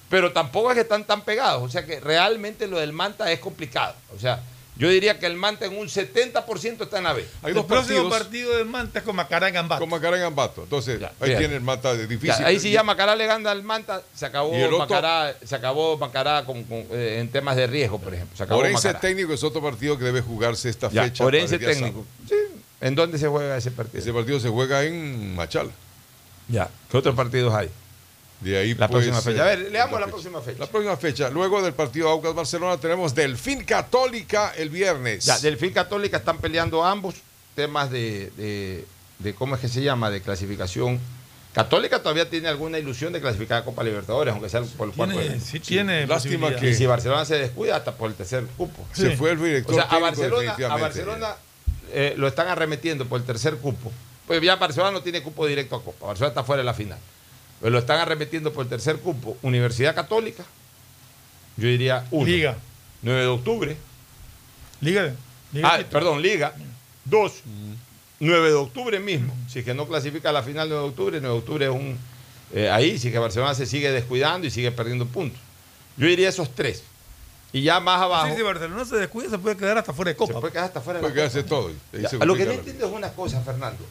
Pero tampoco es que están tan pegados. O sea que realmente lo del Manta es complicado. O sea, yo diría que el Manta en un 70% está en la B. Hay el dos próximo partidos. partido de Manta es con Macará en Ambato. Con Macará en Ambato. Entonces, ahí tiene el Manta de difícil. Ya, ahí sí ya Macará le gana al Manta, se acabó el Macará, se acabó Macará con- con, eh, en temas de riesgo, por ejemplo. Se acabó Orense Macará. técnico es otro partido que debe jugarse esta Ya, fecha. Orense el técnico. sábado. ¿En dónde se juega ese partido? Ese partido se juega en Machala. Ya. ¿Qué otros partidos hay? De ahí La pues, próxima fecha. A ver, leamos la próxima fecha. La próxima fecha. Luego del partido Aucas Barcelona tenemos Delfín Católica el viernes. Ya, Delfín Católica están peleando ambos temas de, de- de cómo es que se llama, de clasificación. Católica todavía tiene alguna ilusión de clasificar a Copa Libertadores, aunque sea por el cuarto. De- sí tiene lástima que- Y si Barcelona se descuida, hasta por el tercer cupo. Se Sí. fue el director O sea, a Barcelona, a. Barcelona eh, lo están arremetiendo por el tercer cupo. Pues ya Barcelona no tiene cupo directo a Copa. Barcelona está fuera de la final. Pero lo están arremetiendo por el tercer cupo. Universidad Católica, yo diría uno. Liga. 9 de octubre. Liga. Liga Ah, perdón, Liga. Dos. 9 de octubre mismo. Si es que no clasifica a la final 9 de octubre, 9 de octubre es un. eh, ahí, si es que Barcelona se sigue descuidando y sigue perdiendo puntos. Yo diría esos tres. Y ya más abajo. Sí, si Barcelona se descuida, se puede quedar hasta fuera de Copa. Se puede quedar hasta fuera de Puede la quedarse Copa. todo. Ya, lo que no entiendo es una cosa, Fernando.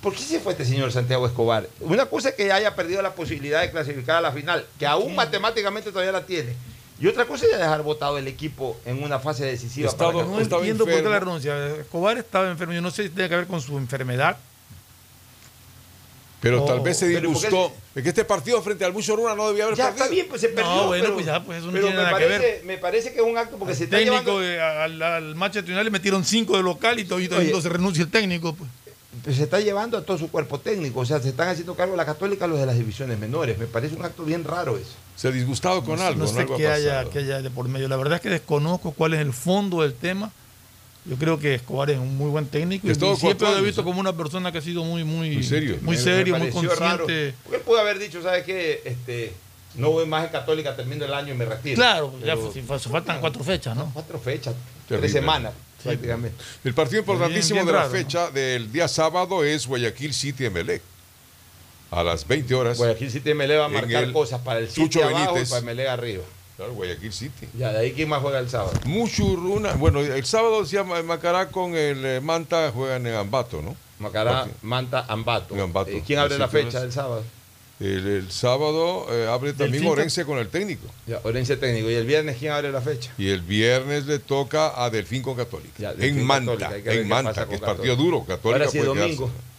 ¿Por qué se fue este señor Santiago Escobar? Una cosa es que haya perdido la posibilidad de clasificar a la final, que aún matemáticamente todavía la tiene. Y otra cosa es dejar votado el equipo en una fase decisiva. Estado- para que- No Estaba entiendo por qué la renuncia. Escobar estaba enfermo. Yo no sé si tiene que ver con su enfermedad. Pero Oh. tal vez se Pero ¿por qué disgustó. Es que este partido frente al Mucho Runa no debía haber Ya perdido. está bien, pues se perdió. No, bueno, pero, pues ya, pues eso no pero tiene me nada que parece, ver. Me parece que es un acto porque se El está técnico llevando. eh, al, al Manchester United le metieron cinco de local y todavía Oye. se renuncia el técnico. Pues. Se está llevando a todo su cuerpo técnico. O sea, se están haciendo cargo la católica los de las divisiones menores. Me parece un acto bien raro eso. Se ha disgustado con No sé- algo. no sé ha qué haya, haya de por medio. La verdad es que desconozco cuál es el fondo del tema. Yo creo que Escobar es un muy buen técnico y, siempre lo he visto como una persona que ha sido muy, muy, Muy serio. muy, serio, me muy raro. consciente. Porque él pudo haber dicho, ¿sabes qué? Este, no voy más en Católica, termino el año y me retiro. Claro, ya Pero- faltan cuatro fechas, ¿no? Cuatro fechas, Terrible. tres semanas prácticamente. El partido importantísimo Bien- bien de la raro, ¿no? fecha del día sábado es Guayaquil City Emelec. A las 20 horas. Guayaquil City MLE va a marcar cosas para el City abajo Benítez. y para MLE arriba. Claro, Guayaquil City. Ya, de ahí quién más juega el sábado. Muchurruna. Bueno, el sábado se llama Macará con el eh, Manta juegan en Ambato, ¿no? Macará. Manta, Ambato. Ambato. Eh, ¿Quién abre la fecha del sábado? El, el sábado eh, abre también Orense con el técnico. Ya, Orense técnico. ¿Y el viernes quién abre la fecha? Y el viernes le toca a Delfín con Católica. Ya, Delfín en Manta, Católica, en Manta, que es partido duro. Católica Ahora sí, puede domingo. quedarse.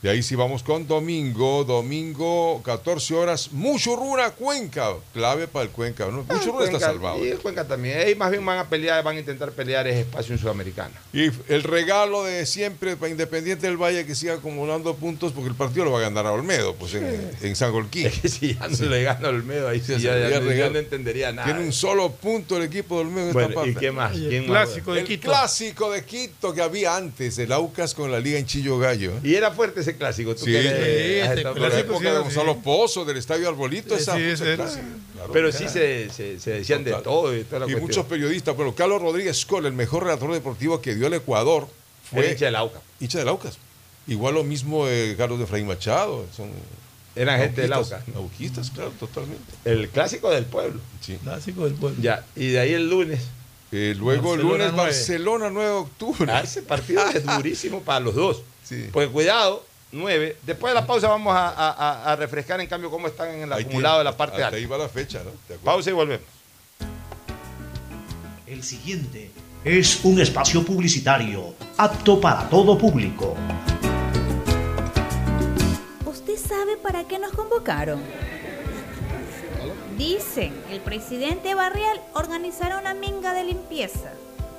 Y ahí sí vamos con domingo, domingo 14 horas, Muchurruna, Cuenca, clave para el Cuenca, ¿no? Muchurruna está salvado. Y el Cuenca también. Ahí más bien van a pelear, van a intentar pelear ese espacio en Sudamericana. Y el regalo de siempre para Independiente del Valle que siga acumulando puntos porque el partido lo va a ganar a Olmedo, pues en, en San Golquín. Es que si ya no le gana a Olmedo, ahí sí, Sí, ya, ya no- ya no entendería nada. Tiene un solo punto el equipo de Olmedo en Bueno, esta parte. ¿y qué más? Y el ¿Quién más clásico de el Quito. clásico de Quito que había antes, el Aucas con la Liga en Chillo Gallo. ¿eh? Y era fuerte ese clásico. Tú Sí, que eres- sí, has este estado por La ahí. clásico época sí de era Gonzalo. Pozo, del Estadio Arbolito, Sí, esa ese era. claro. Pero sí se, se- se decían de todo y toda la Y cuestión. muchos periodistas, bueno, Carlos Rodríguez Col, el mejor relator deportivo que dio el Ecuador, Fue fue hincha del Auca. hincha del Aucas. Igual lo mismo eh, Carlos de Efraín Machado, son Eran gente del auquistas, Auca. auquistas, claro, totalmente. El clásico del pueblo. Sí. Clásico del pueblo. Ya. Y de ahí el lunes. Eh, luego el lunes 9. Barcelona 9 de octubre. Ah, ese partido es durísimo para los dos. Sí. Porque cuidado, 9. Después de la pausa vamos a, a- a- a refrescar en cambio cómo están en el Ahí acumulado tiene- de la parte hasta alta. ahí va la fecha, ¿no? Pausa y volvemos. El siguiente es un espacio publicitario apto para todo público. ¿Usted sabe para qué nos convocaron? Dicen, el presidente Barrial organizará una minga de limpieza.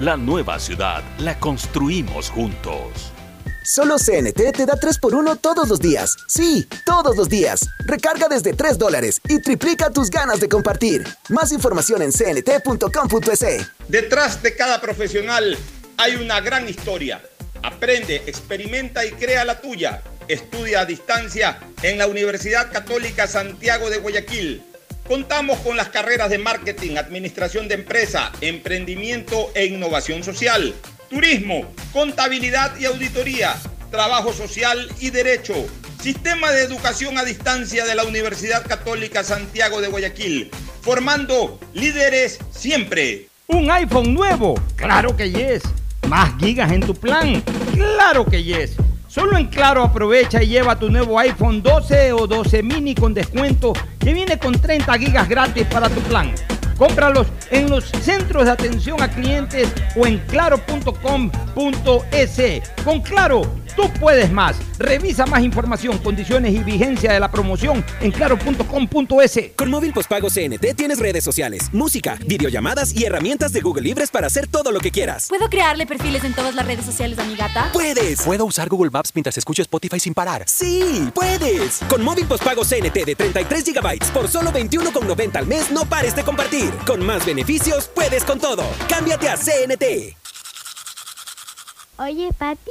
La nueva ciudad la construimos juntos. Solo CNT te da 3x1 todos los días. Sí, todos los días. Recarga desde 3 dólares y triplica tus ganas de compartir. Más información en cnt.com.es. Detrás de cada profesional hay una gran historia. Aprende, experimenta y crea la tuya. Estudia a distancia en la Universidad Católica Santiago de Guayaquil. Contamos con las carreras de marketing, administración de empresa, emprendimiento e innovación social, turismo, contabilidad y auditoría, trabajo social y derecho. Sistema de educación a distancia de la Universidad Católica Santiago de Guayaquil, formando líderes siempre. ¿Un iPhone nuevo? Claro que yes. ¿Más gigas en tu plan? Claro que yes. Solo en Claro aprovecha y lleva tu nuevo iPhone 12 o 12 mini con descuento que viene con 30 gigas gratis para tu plan. Cómpralos en los centros de atención a clientes o en claro.com.es. Con Claro, tú puedes más. Revisa más información, condiciones y vigencia de la promoción en claro.com.es. Con móvil postpago CNT tienes redes sociales, música, videollamadas y herramientas de Google Libres para hacer todo lo que quieras. ¿Puedo crearle perfiles en todas las redes sociales a mi gata? ¡Puedes! ¿Puedo usar Google Maps mientras escucho Spotify sin parar? ¡Sí! ¡Puedes! Con móvil postpago CNT de 33 GB por solo 21,90 al mes, no pares de compartir. Con más beneficios, puedes con todo. Cámbiate a CNT. Oye, papi,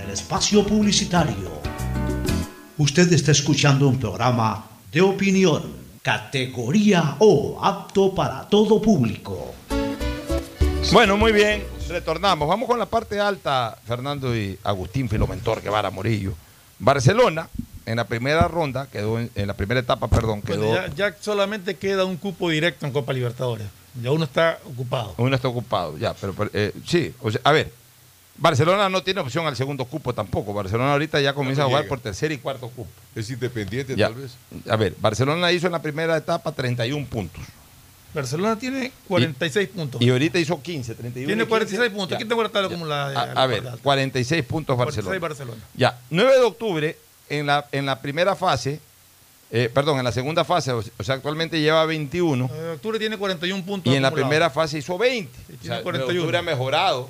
espacio publicitario. Usted está escuchando un programa de opinión, categoría O, apto para todo público. Bueno, muy bien, retornamos. Vamos con la parte alta, Fernando y Agustín Filomentor Guevara Morillo. Barcelona, en la primera ronda, quedó en, en la primera etapa, perdón, quedó. Bueno, ya, ya solamente queda un cupo directo en Copa Libertadores. Ya uno está ocupado. Uno está ocupado, ya, pero, pero, eh, sí, o sea, a ver, Barcelona no tiene opción al segundo cupo tampoco. Barcelona ahorita ya comienza a jugar por tercer y cuarto cupo. Es independiente Ya. tal vez. A ver, Barcelona hizo en la primera etapa 31 puntos. Barcelona tiene 46 puntos. Y ahorita hizo 15, 31. Tiene y 46 15. puntos. Aquí tengo la acumulada. A, a ver, 46 puntos Barcelona. 46 Barcelona. Ya, 9 de octubre, en la, en la primera fase, eh, perdón, en la segunda fase, o sea, actualmente lleva 21. Eh, octubre tiene 41 puntos. Y en la acumulados. primera fase hizo 20. o tiene sea, 41. octubre ha mejorado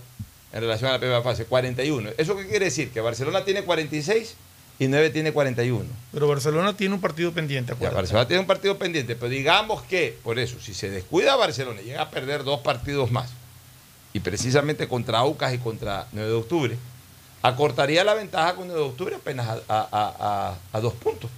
en relación a la primera fase, 41. ¿Eso qué quiere decir? Que Barcelona tiene 46 y 9 tiene 41. Pero Barcelona tiene un partido pendiente, Ya. Barcelona tiene un partido pendiente, pero digamos que, por eso, si se descuida Barcelona y llega a perder dos partidos más, y precisamente contra Aucas y contra 9 de octubre, acortaría la ventaja con 9 de octubre apenas a, a- a- a- a dos puntos.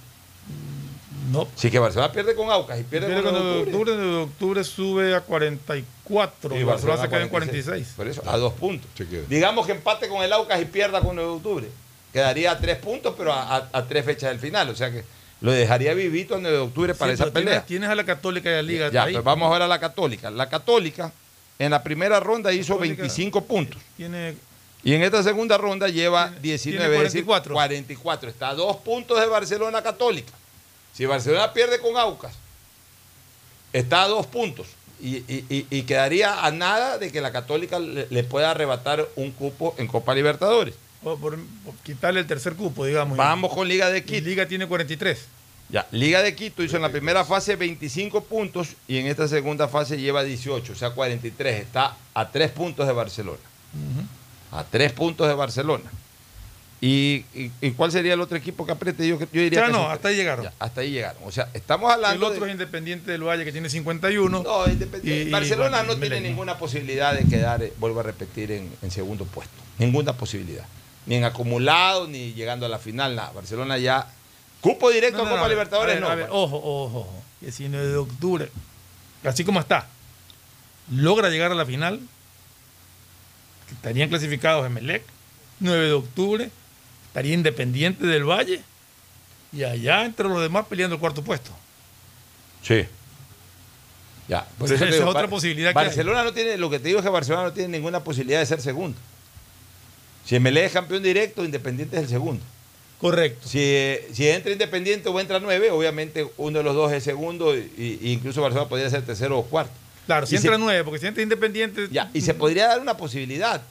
No. Si que Barcelona pierde con Aucas y pierde, Pierde con con 9 de octubre. octubre, de octubre sube a 44. y y Barcelona se queda en 46. 46. Por eso, a dos puntos. Digamos que empate con el Aucas y pierda con 9 de octubre. Quedaría a tres puntos, pero a, a- a tres fechas del final. O sea que lo dejaría vivito el 9 de octubre para Sí, esa pero tienes- pelea. Tienes a la Católica y a la Liga. Ya, ahí. pues vamos ahora a la Católica. La Católica en la primera ronda hizo Católica 25 puntos. Tiene Y en esta segunda ronda lleva 19, tiene es decir, 44. Está a dos puntos de Barcelona Católica. Si Barcelona pierde con Aucas, está a dos puntos. Y, y- y- y quedaría a nada de que la Católica le, le pueda arrebatar un cupo en Copa Libertadores. o por, por quitarle el tercer cupo, digamos. Vamos con Liga de Quito. Liga tiene 43. Ya, Liga de Quito hizo en la primera fase 25 puntos y en esta segunda fase lleva 18, o sea 43. Está a tres puntos de Barcelona. A tres puntos de Barcelona. ¿Y, y- y cuál sería el otro equipo que apriete? Yo, yo diría Ya que no, hasta ahí llegaron. Ya, hasta ahí llegaron. O sea, estamos El hablando. otro de- es Independiente del Valle que tiene 51. No, Independiente- Y- Barcelona bueno, no tiene Melec, ninguna posibilidad de quedar, eh, vuelvo a repetir, en, en segundo puesto. Ninguna posibilidad. Ni en acumulado, ni llegando a la final, nada. Barcelona ya. Cupo directo No, no, a Copa no, Libertadores, a ver, no. a ver, ojo, ojo, ojo. 19 de octubre. Así como está. Logra llegar a la final. que Estarían clasificados Emelec. 9 de octubre. Estaría Independiente del Valle. Y allá entre los demás peleando el cuarto puesto. Sí. Ya, Esa es otra posibilidad que. Barcelona no tiene, lo que te digo es que Barcelona no tiene ninguna posibilidad de ser segundo. Si Melé es campeón directo, Independiente es el segundo. Correcto. Si, si entra Independiente o entra nueve, obviamente uno de los dos es segundo y, y incluso Barcelona podría ser tercero o cuarto. Claro, si Y entra se- 9, porque si entra Independiente. Ya, y se podría dar una posibilidad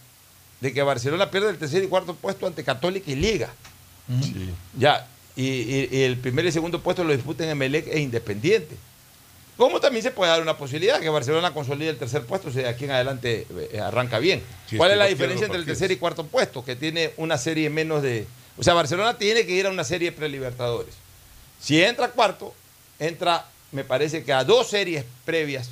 de que Barcelona pierda el tercer y cuarto puesto ante Católica y Liga. Ya, y, y- y el primer y segundo puesto lo disputen Emelec e Independiente. Como también se puede dar una posibilidad que Barcelona consolide el tercer puesto si de aquí en adelante eh, arranca bien. Sí, ¿Cuál es la pierde diferencia entre el tercer y cuarto puesto? Que tiene una serie menos de... O sea, Barcelona tiene que ir a una serie prelibertadores. Si entra cuarto, entra, me parece que a dos series previas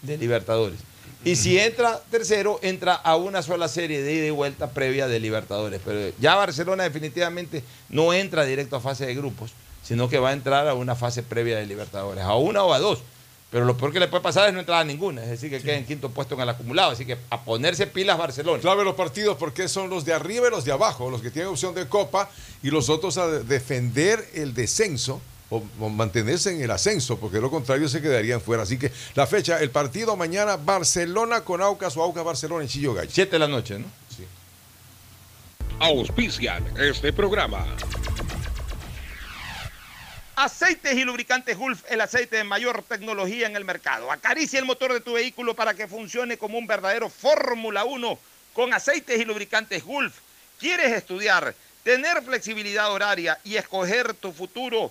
de Libertadores. Y si entra tercero, entra a una sola serie de ida y vuelta previa de Libertadores. Pero ya Barcelona definitivamente no entra directo a fase de grupos, sino que va a entrar a una fase previa de Libertadores, a una o a dos. Pero lo peor que le puede pasar es no entrar a ninguna, es decir, que quede en quinto puesto en el acumulado. Así que a ponerse pilas Barcelona. Clave los partidos porque son los de arriba y los de abajo, los que tienen opción de copa y los otros a defender el descenso o, o mantenerse en el ascenso, porque de lo contrario se quedarían fuera. Así que la fecha, el partido mañana, Barcelona con Aucas o Aucas Barcelona en Chillo Gallo. Siete de la noche, ¿no? Sí. Auspician este programa. Aceites y lubricantes Gulf, el aceite de mayor tecnología en el mercado. Acaricia el motor de tu vehículo para que funcione como un verdadero Fórmula 1 con aceites y lubricantes Gulf. ¿Quieres estudiar, tener flexibilidad horaria y escoger tu futuro?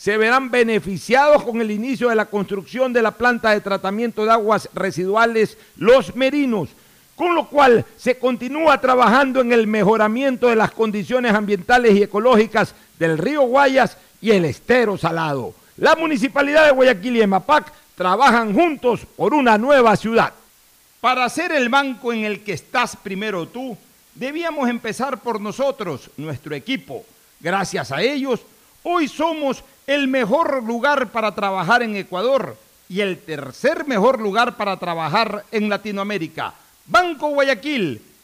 se verán beneficiados con el inicio de la construcción de la planta de tratamiento de aguas residuales Los Merinos, con lo cual se continúa trabajando en el mejoramiento de las condiciones ambientales y ecológicas del río Guayas y el estero salado. La municipalidad de Guayaquil y EMAPAC trabajan juntos por una nueva ciudad. Para ser el banco en el que estás primero tú, debíamos empezar por nosotros, nuestro equipo. Gracias a ellos, hoy somos el mejor lugar para trabajar en Ecuador y el tercer mejor lugar para trabajar en Latinoamérica. Banco Guayaquil,